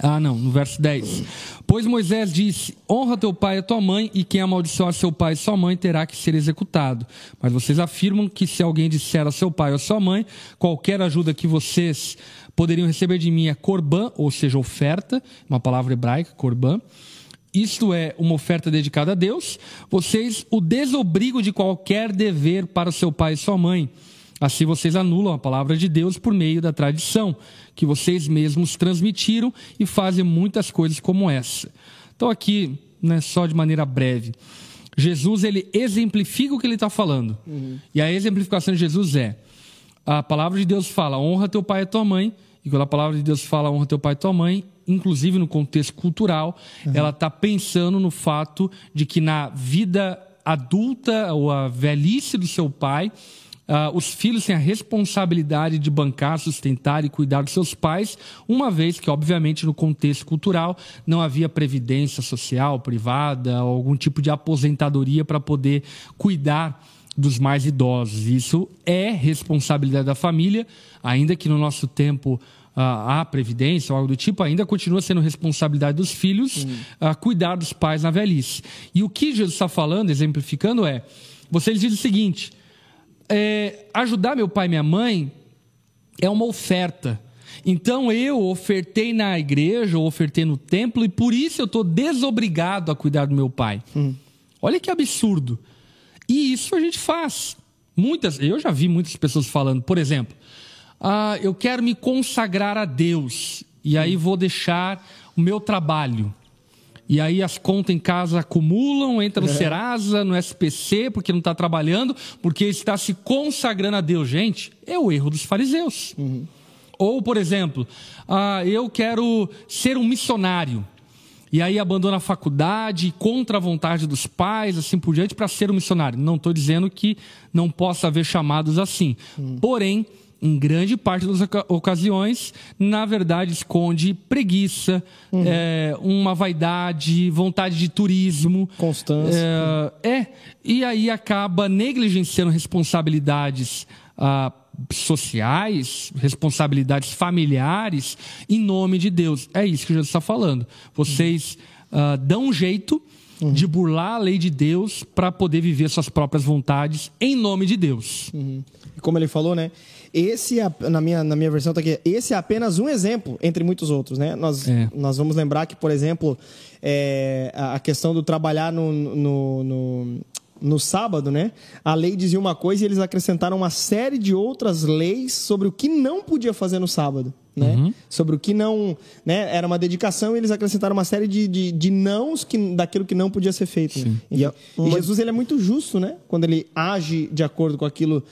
ah, não, no verso 10. Pois Moisés disse: Honra teu pai e tua mãe, e quem amaldiçoar seu pai e sua mãe terá que ser executado. Mas vocês afirmam que se alguém disser a seu pai ou a sua mãe, qualquer ajuda que vocês poderiam receber de mim é corbã, ou seja, oferta, uma palavra hebraica, corbã. Isto é uma oferta dedicada a Deus. Vocês o desobrigam de qualquer dever para seu pai e sua mãe. Assim vocês anulam a palavra de Deus por meio da tradição que vocês mesmos transmitiram e fazem muitas coisas como essa. Então aqui, né, só de maneira breve, Jesus ele exemplifica o que ele está falando. Uhum. E a exemplificação de Jesus é: a palavra de Deus fala, honra teu pai e tua mãe. E quando a palavra de Deus fala, honra teu pai e tua mãe, inclusive no contexto cultural, uhum. ela está pensando no fato de que na vida adulta ou a velhice do seu pai, uh, os filhos têm a responsabilidade de bancar, sustentar e cuidar dos seus pais, uma vez que, obviamente, no contexto cultural não havia previdência social privada ou algum tipo de aposentadoria para poder cuidar dos mais idosos. Isso é responsabilidade da família, ainda que no nosso tempo a, previdência ou algo do tipo, ainda continua sendo responsabilidade dos filhos a cuidar dos pais na velhice. E o que Jesus está falando, exemplificando, é: você diz o seguinte, é, ajudar meu pai e minha mãe é uma oferta. Então eu ofertei na igreja, ou ofertei no templo, e por isso eu estou desobrigado a cuidar do meu pai. Hum. Olha que absurdo. E isso a gente faz. Muitas, eu já vi muitas pessoas falando, por exemplo, ah, eu quero me consagrar a Deus e aí vou deixar o meu trabalho. E aí as contas em casa acumulam, entra no é. Serasa, no SPC, porque não está trabalhando, porque está se consagrando a Deus. Gente, é o erro dos fariseus. Uhum. Ou, por exemplo, ah, eu quero ser um missionário. E aí abandona a faculdade contra a vontade dos pais, assim por diante, para ser um missionário. Não estou dizendo que não possa haver chamados assim. Uhum. Porém, em grande parte das ocasiões, na verdade, esconde preguiça, uhum. é, uma vaidade, vontade de turismo. Constância. É, é e aí acaba negligenciando responsabilidades ah, sociais, responsabilidades familiares, em nome de Deus. É isso que Jesus está falando. Vocês uhum. dão um jeito. Uhum. de burlar a lei de Deus para poder viver suas próprias vontades em nome de Deus. Uhum. Como ele falou, né? Esse, é na minha, na minha versão tá aqui, esse é apenas um exemplo entre muitos outros, né? Nós, é. nós vamos lembrar que, por exemplo, é, a questão do trabalhar no, no, no no sábado, né? A lei dizia uma coisa e eles acrescentaram uma série de outras leis sobre o que não podia fazer no sábado. Né? Uhum. Sobre o que não. Né? Era uma dedicação e eles acrescentaram uma série de, de, de nãos que, daquilo que não podia ser feito. Né? E, e, Jesus ele é muito justo, né? Quando ele age de acordo com aquilo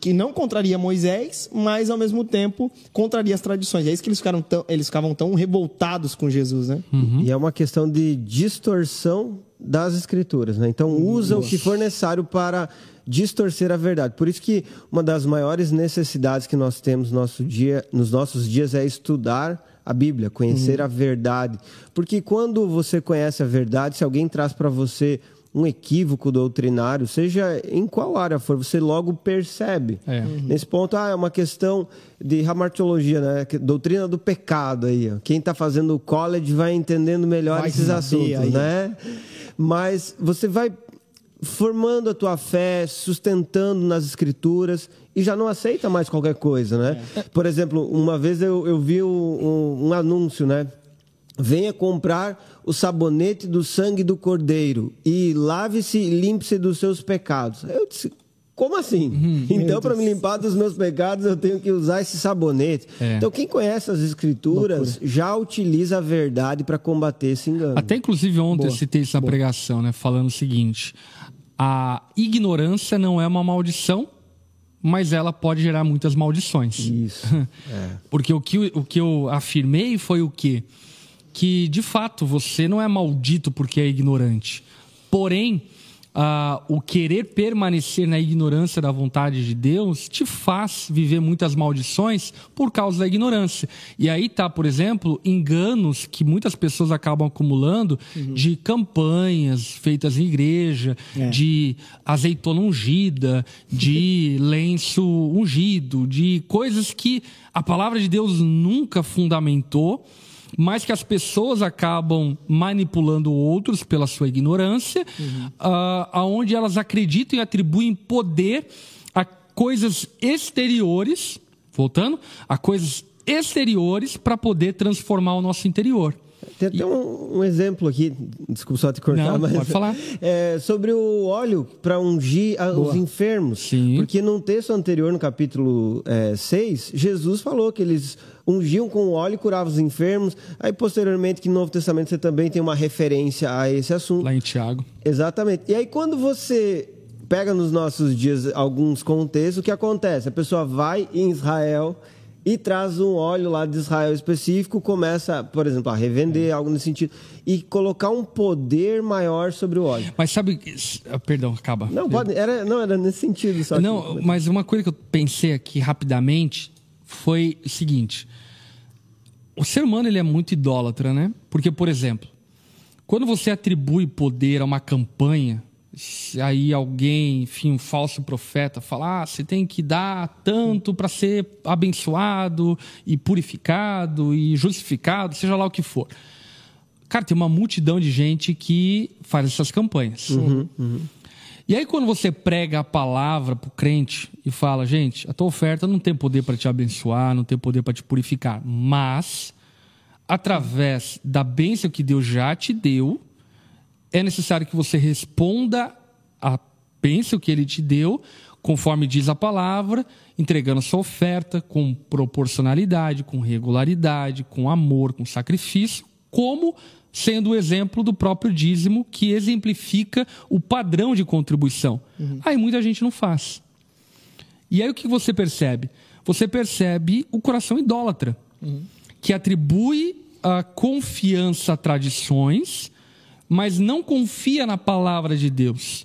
que não contraria Moisés, mas ao mesmo tempo contraria as tradições. É isso que eles, ficaram tão, eles ficavam tão revoltados com Jesus, né? Uhum. E é uma questão de distorção das escrituras, né? Então usa Nossa. o que for necessário para distorcer a verdade. Por isso que uma das maiores necessidades que nós temos no nosso dia, nos nossos dias é estudar a Bíblia, conhecer uhum. a verdade. Porque quando você conhece a verdade, se alguém traz para você um equívoco doutrinário, seja em qual área for, você logo percebe. É. Uhum. Nesse ponto, ah, é uma questão de ramartiologia, né? Doutrina do pecado aí. Ó. Quem está fazendo o college vai entendendo melhor vai esses assuntos, aí. né? Mas você vai formando a tua fé, sustentando nas escrituras e já não aceita mais qualquer coisa, né? É. Por exemplo, uma vez eu, eu vi um, um, anúncio, né? Venha comprar o sabonete do sangue do cordeiro e lave-se e limpe-se dos seus pecados. Eu disse, como assim? Uhum, [LAUGHS] então, para me limpar dos meus pecados, eu tenho que usar esse sabonete. É. Então, quem conhece as escrituras Loucura. já utiliza a verdade para combater esse engano. Até, inclusive, ontem Boa. eu citei isso na Boa. pregação, né? Falando o seguinte: a ignorância não é uma maldição, mas ela pode gerar muitas maldições. Isso. [LAUGHS] É. Porque o que, o que eu afirmei foi o quê? Que, de fato, você não é maldito porque é ignorante. Porém, uh, o querer permanecer na ignorância da vontade de Deus te faz viver muitas maldições por causa da ignorância. E aí tá, por exemplo, enganos que muitas pessoas acabam acumulando uhum. de campanhas feitas em igreja, é. de azeitona ungida, de [LAUGHS] lenço ungido, de coisas que a palavra de Deus nunca fundamentou mas que as pessoas acabam manipulando outros pela sua ignorância, uhum. uh, aonde elas acreditam e atribuem poder a coisas exteriores, voltando, a coisas exteriores para poder transformar o nosso interior. Tem até um, um, exemplo aqui, desculpa só te cortar, Não, mas. Pode falar. [LAUGHS] É, sobre o óleo para ungir a, os enfermos. Sim. Porque num texto anterior, no capítulo é, 6, Jesus falou que eles ungiam com óleo e curavam os enfermos. Aí, posteriormente, que no Novo Testamento você também tem uma referência a esse assunto. Lá em Tiago. Exatamente. E aí, quando você pega nos nossos dias alguns contextos, o que acontece? A pessoa vai em Israel e traz um óleo lá de Israel específico, começa, por exemplo, a revender, algo nesse sentido, e colocar um poder maior sobre o óleo. Mas sabe. ah, Perdão, acaba. Não, pode, era, não, era nesse sentido só. Não, que- mas uma coisa que eu pensei aqui rapidamente foi o seguinte: o ser humano ele é muito idólatra, né? Porque, por exemplo, quando você atribui poder a uma campanha, aí alguém, enfim, um falso profeta fala: ah, você tem que dar tanto para ser abençoado e purificado e justificado, seja lá o que for. Cara, tem uma multidão de gente que faz essas campanhas. E aí, quando você prega a palavra pro crente e fala, gente, a tua oferta não tem poder para te abençoar, não tem poder para te purificar, mas através da bênção que Deus já te deu, é necessário que você responda a bênção que ele te deu, conforme diz a palavra, entregando a sua oferta com proporcionalidade, com regularidade, com amor, com sacrifício, como sendo o exemplo do próprio dízimo que exemplifica o padrão de contribuição. Aí muita gente não faz. E aí o que você percebe? Você percebe o coração idólatra, que atribui a confiança a tradições, mas não confia na palavra de Deus.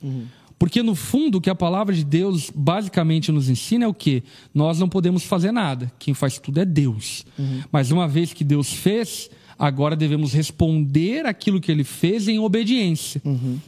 Porque no fundo o que a palavra de Deus basicamente nos ensina é o que nós não podemos fazer nada. Quem faz tudo é Deus. Mas uma vez que Deus fez, agora devemos responder aquilo que Ele fez em obediência.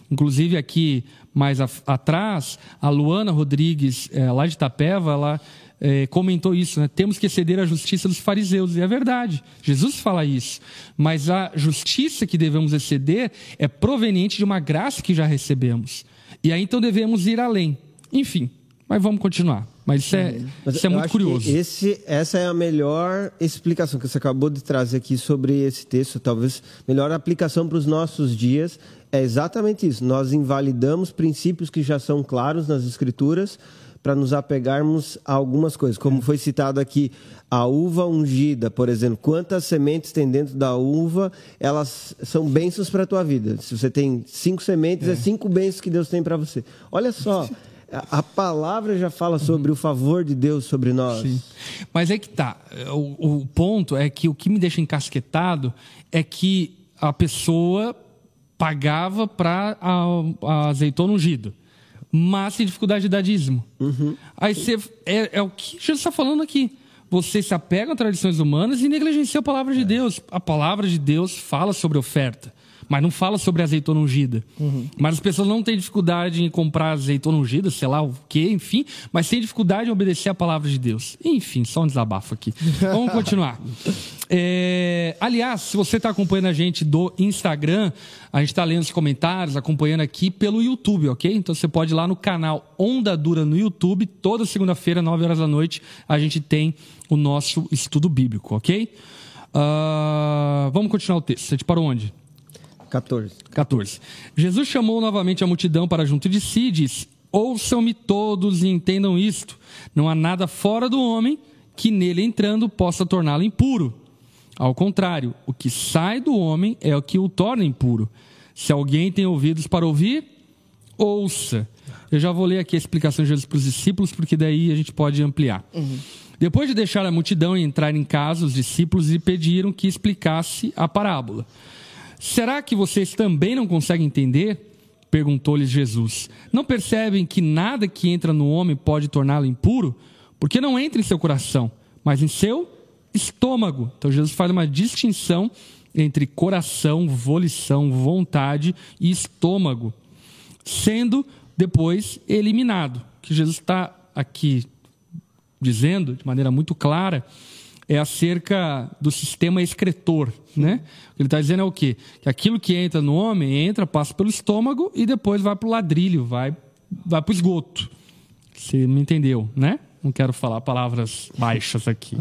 Inclusive aqui mais a- atrás, a Luana Rodrigues, eh, lá de Itapeva, ela eh, comentou isso, né? Temos que exceder a justiça dos fariseus. E é verdade. Jesus fala isso. Mas a justiça que devemos exceder é proveniente de uma graça que já recebemos. E aí então devemos ir além. Enfim, mas vamos continuar. Mas isso é, Mas isso é eu muito acho que curioso. Esse, essa é a melhor explicação que você acabou de trazer aqui sobre esse texto. Talvez melhor aplicação para os nossos dias é exatamente isso. Nós invalidamos princípios que já são claros nas Escrituras para nos apegarmos a algumas coisas. Como foi citado aqui, a uva ungida, por exemplo. Quantas sementes tem dentro da uva? Elas são bênçãos para a tua vida. Se você tem cinco sementes, é, cinco bênçãos que Deus tem para você. Olha só. [LAUGHS] A palavra já fala sobre o favor de Deus sobre nós. Sim. Mas é que tá. O, o ponto é que o que me deixa encasquetado é que a pessoa pagava para azeitona ungido, mas tem dificuldade de dar dízimo. Aí você. É, é o que Jesus está falando aqui. Você se apega a tradições humanas e negligencia a palavra de Deus. A palavra de Deus fala sobre oferta. Mas não fala sobre azeitona ungida. Mas as pessoas não têm dificuldade em comprar azeitona ungida, sei lá o quê, enfim, mas têm dificuldade em obedecer a palavra de Deus. Enfim, só um desabafo aqui. [LAUGHS] Vamos continuar. É, aliás, se você está acompanhando a gente do Instagram, a gente está lendo os comentários, acompanhando aqui pelo YouTube, ok? Então você pode ir lá no canal Onda Dura no YouTube, toda segunda-feira, 9 horas da noite, a gente tem o nosso estudo bíblico, ok? Ah, vamos continuar o texto. Você te parou onde? 14. 14. Jesus chamou novamente a multidão para junto de si e disse: Ouçam-me todos e entendam isto. Não há nada fora do homem que nele entrando possa torná-lo impuro. Ao contrário, o que sai do homem é o que o torna impuro. Se alguém tem ouvidos para ouvir, ouça. Eu já vou ler aqui a explicação de Jesus para os discípulos, porque daí a gente pode ampliar. Depois de deixar a multidão e entrar em casa, os discípulos lhe pediram que explicasse a parábola. Será que vocês também não conseguem entender? Perguntou-lhes Jesus. Não percebem que nada que entra no homem pode torná-lo impuro? Porque não entra em seu coração, mas em seu estômago. Então Jesus faz uma distinção entre coração, volição, vontade e estômago, sendo depois eliminado. Que Jesus está aqui dizendo de maneira muito clara é acerca do sistema excretor, né? Ele está dizendo é o quê? Que aquilo que entra no homem entra, passa pelo estômago e depois vai para o ladrilho, vai, vai para o esgoto. Você me entendeu, né? Não quero falar palavras baixas aqui.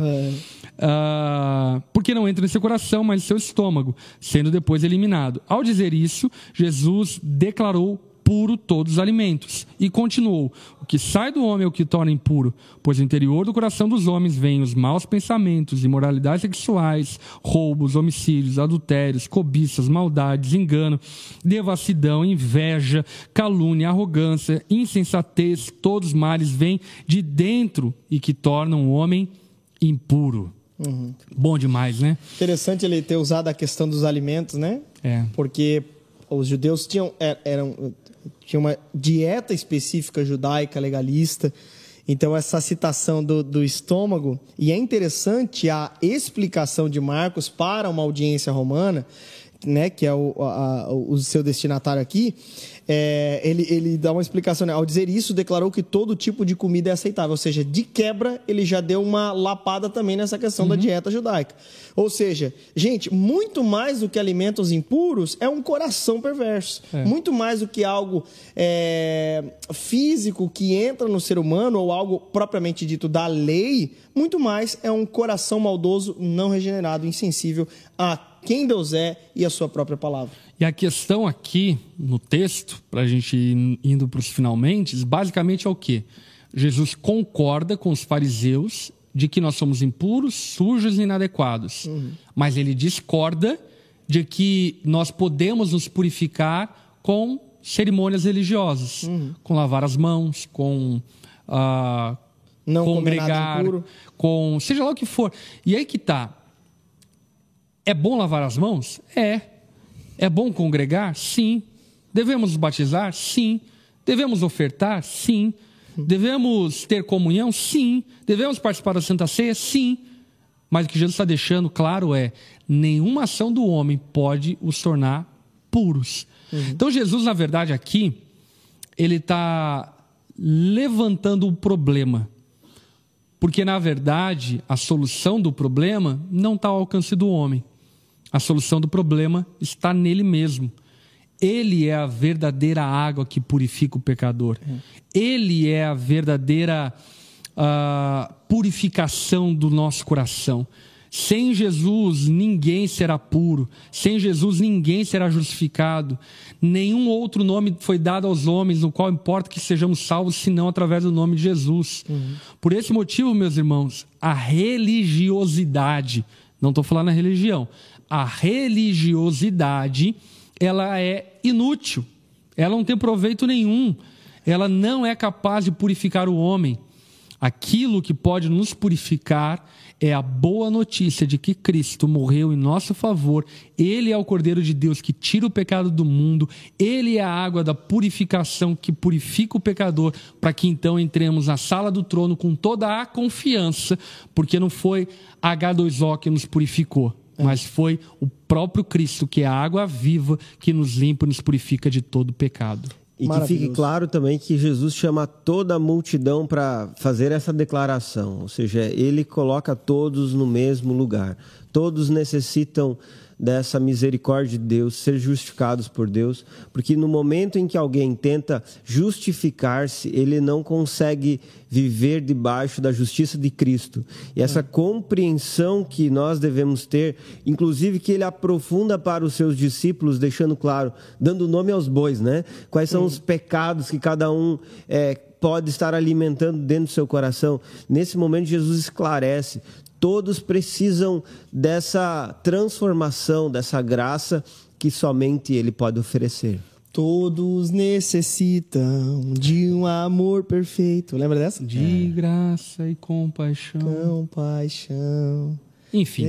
Ah, porque não entra em seu coração, mas em seu estômago, sendo depois eliminado. Ao dizer isso, Jesus declarou puro todos os alimentos. E continuou: O que sai do homem é o que torna impuro, pois no interior do coração dos homens vêm os maus pensamentos, imoralidades sexuais, roubos, homicídios, adultérios, cobiças, maldades, engano, devassidão, inveja, calúnia, arrogância, insensatez, todos os males vêm de dentro e que tornam o homem impuro. Bom demais, né? Interessante ele ter usado a questão dos alimentos, né? É. Porque os judeus tinham, é, eram, tinham uma dieta específica judaica, legalista. Então, essa citação do, do estômago, e é interessante a explicação de Marcos para uma audiência romana, né, que é o, a- o seu destinatário aqui, é, ele, ele dá uma explicação. Né? Ao dizer isso, declarou que todo tipo de comida é aceitável. Ou seja, de quebra, ele já deu uma lapada também nessa questão da dieta judaica. Ou seja, gente, muito mais do que alimentos impuros é um coração perverso. Muito mais do que algo é, físico que entra no ser humano ou algo propriamente dito da lei, muito mais é um coração maldoso, não regenerado, insensível a quem Deus é e a sua própria palavra. E a questão aqui no texto, para a gente ir indo para os finalmente, basicamente é o quê? Jesus concorda com os fariseus de que nós somos impuros, sujos e inadequados. Mas ele discorda de que nós podemos nos purificar com cerimônias religiosas, com lavar as mãos, com ah, Não congregar, com seja lá o que for. E aí que tá. É bom lavar as mãos? É. É bom congregar? Sim. Devemos batizar? Sim. Devemos ofertar? Sim. Devemos ter comunhão? Sim. Devemos participar da Santa Ceia? Sim. Mas o que Jesus está deixando claro é: nenhuma ação do homem pode os tornar puros. Então, Jesus, na verdade, aqui, ele está levantando o problema. Porque, na verdade, a solução do problema não está ao alcance do homem. A solução do problema está nele mesmo. Ele é a verdadeira água que purifica o pecador. Ele é a verdadeira ah, purificação do nosso coração. Sem Jesus, ninguém será puro. Sem Jesus, ninguém será justificado. Nenhum outro nome foi dado aos homens, no qual importa que sejamos salvos, senão através do nome de Jesus. Por esse motivo, meus irmãos, a religiosidade, não estou falando a religião, a religiosidade, ela é inútil. Ela não tem proveito nenhum. Ela não é capaz de purificar o homem. Aquilo que pode nos purificar é a boa notícia de que Cristo morreu em nosso favor. Ele é o Cordeiro de Deus que tira o pecado do mundo. Ele é a água da purificação que purifica o pecador, para que então entremos na sala do trono com toda a confiança, porque não foi H2O que nos purificou, mas foi o próprio Cristo, que é a água viva que nos limpa e nos purifica de todo pecado. E que fique claro também que Jesus chama toda a multidão para fazer essa declaração, ou seja, ele coloca todos no mesmo lugar. Todos necessitam dessa misericórdia de Deus, ser justificados por Deus, porque no momento em que alguém tenta justificar-se, ele não consegue viver debaixo da justiça de Cristo. E essa compreensão que nós devemos ter, inclusive que ele aprofunda para os seus discípulos, deixando claro, dando nome aos bois, né? Quais são os pecados que cada um é, pode estar alimentando dentro do seu coração. Nesse momento, Jesus esclarece. Todos precisam dessa transformação, dessa graça que somente Ele pode oferecer. Todos necessitam de um amor perfeito. Lembra dessa? De graça e compaixão. Compaixão. Enfim.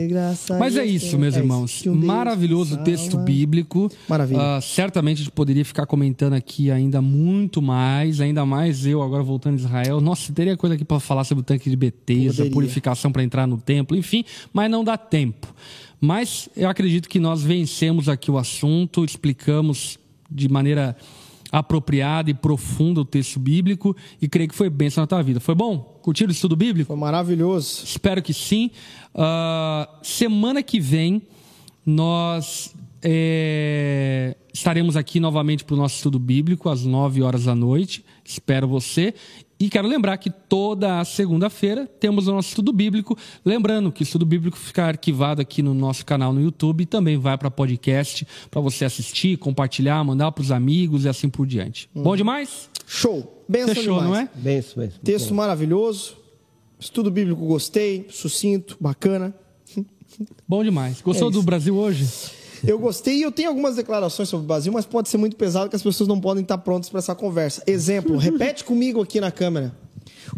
Mas é isso, meus irmãos. Maravilhoso texto bíblico. Maravilha. Ah, certamente a gente poderia ficar comentando aqui ainda muito mais, ainda mais eu agora voltando a Israel. Nossa, teria coisa aqui para falar sobre o tanque de Betesda, purificação para entrar no templo, enfim, mas não dá tempo. Mas eu acredito que nós vencemos aqui o assunto, explicamos de maneira apropriada e profunda o texto bíblico e creio que foi bênção na tua vida. Foi bom? Curtiram o estudo bíblico? Foi maravilhoso. Espero que sim. Ah, semana que vem nós é, estaremos aqui novamente para o nosso estudo bíblico às 9 horas da noite. Espero você. E quero lembrar que toda segunda-feira temos o nosso estudo bíblico. Lembrando que o estudo bíblico fica arquivado aqui no nosso canal no YouTube e também vai para podcast para você assistir, compartilhar, mandar para os amigos e assim por diante. Bom demais? Show. Benção Fechou, demais. não é? Isso mesmo. Texto maravilhoso. Estudo bíblico gostei, sucinto, bacana. Bom demais. Gostou É do. Brasil hoje? Eu gostei e eu tenho algumas declarações sobre o Brasil, mas pode ser muito pesado que as pessoas não podem estar prontas para essa conversa. Exemplo, repete comigo aqui na câmera.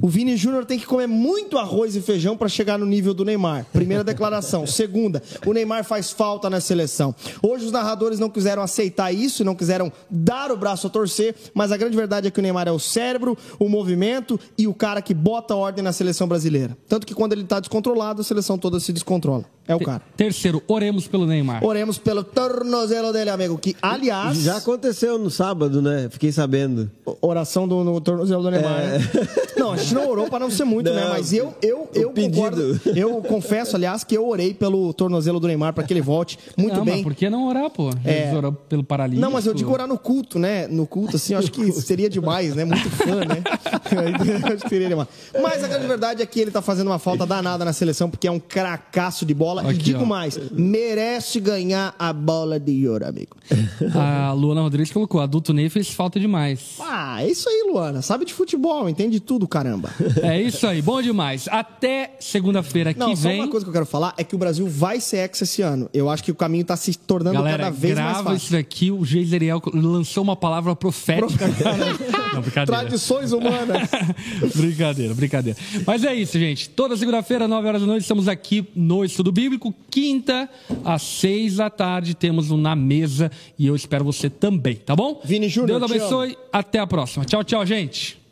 O Vini Júnior tem que comer muito arroz e feijão para chegar no nível do Neymar. Primeira declaração. [LAUGHS] Segunda, o Neymar faz falta na seleção. Hoje os narradores não quiseram aceitar isso, não quiseram dar o braço a torcer, mas a grande verdade é que o Neymar é o cérebro, o movimento e o cara que bota ordem na seleção brasileira. Tanto que quando ele tá descontrolado, a seleção toda se descontrola. É o cara. Terceiro, oremos pelo Neymar. Oremos pelo tornozelo dele, amigo. Que, aliás. Já aconteceu no sábado, né? Fiquei sabendo. Oração do, no tornozelo do Neymar. É. Né? Não, gente não orou para não ser muito, né? não, né? Mas eu, eu, eu concordo. Eu confesso, aliás, que eu orei pelo tornozelo do Neymar para que ele volte muito não, bem. Mas por que não orar, pô? É... Orar pelo paralítico. Não, mas eu digo orar no culto, né? No culto, assim, eu acho que seria demais, né? Muito fã, né? [LAUGHS] acho que seria demais. Mas a grande verdade é que ele tá fazendo uma falta danada na seleção, porque é um cracaço de bola. Aqui, e digo ó. mais, merece ganhar a bola de ouro, amigo. [LAUGHS] A Luana Rodrigues colocou, adulto Ney fez falta demais. Ah, é isso aí, Luana. Sabe de futebol, entende tudo, caramba. [LAUGHS] É isso aí, bom demais. Até segunda-feira que Não, vem. Só uma coisa que eu quero falar é que o Brasil vai ser ex esse ano. Eu acho que o caminho tá se tornando Galera, cada vez mais fácil. grava isso daqui, o Geiseriel lançou uma palavra profética. [LAUGHS] Não, brincadeira. Tradições humanas. [LAUGHS] brincadeira, brincadeira. Mas é isso, gente. Toda segunda-feira, 9 horas da noite, estamos aqui no Estudo Bíblico. Quinta, às 6 da tarde, temos um Na Mesa. E eu espero você também, tá bom? Vini Júnior. Deus abençoe. Até a próxima. Tchau, tchau, gente.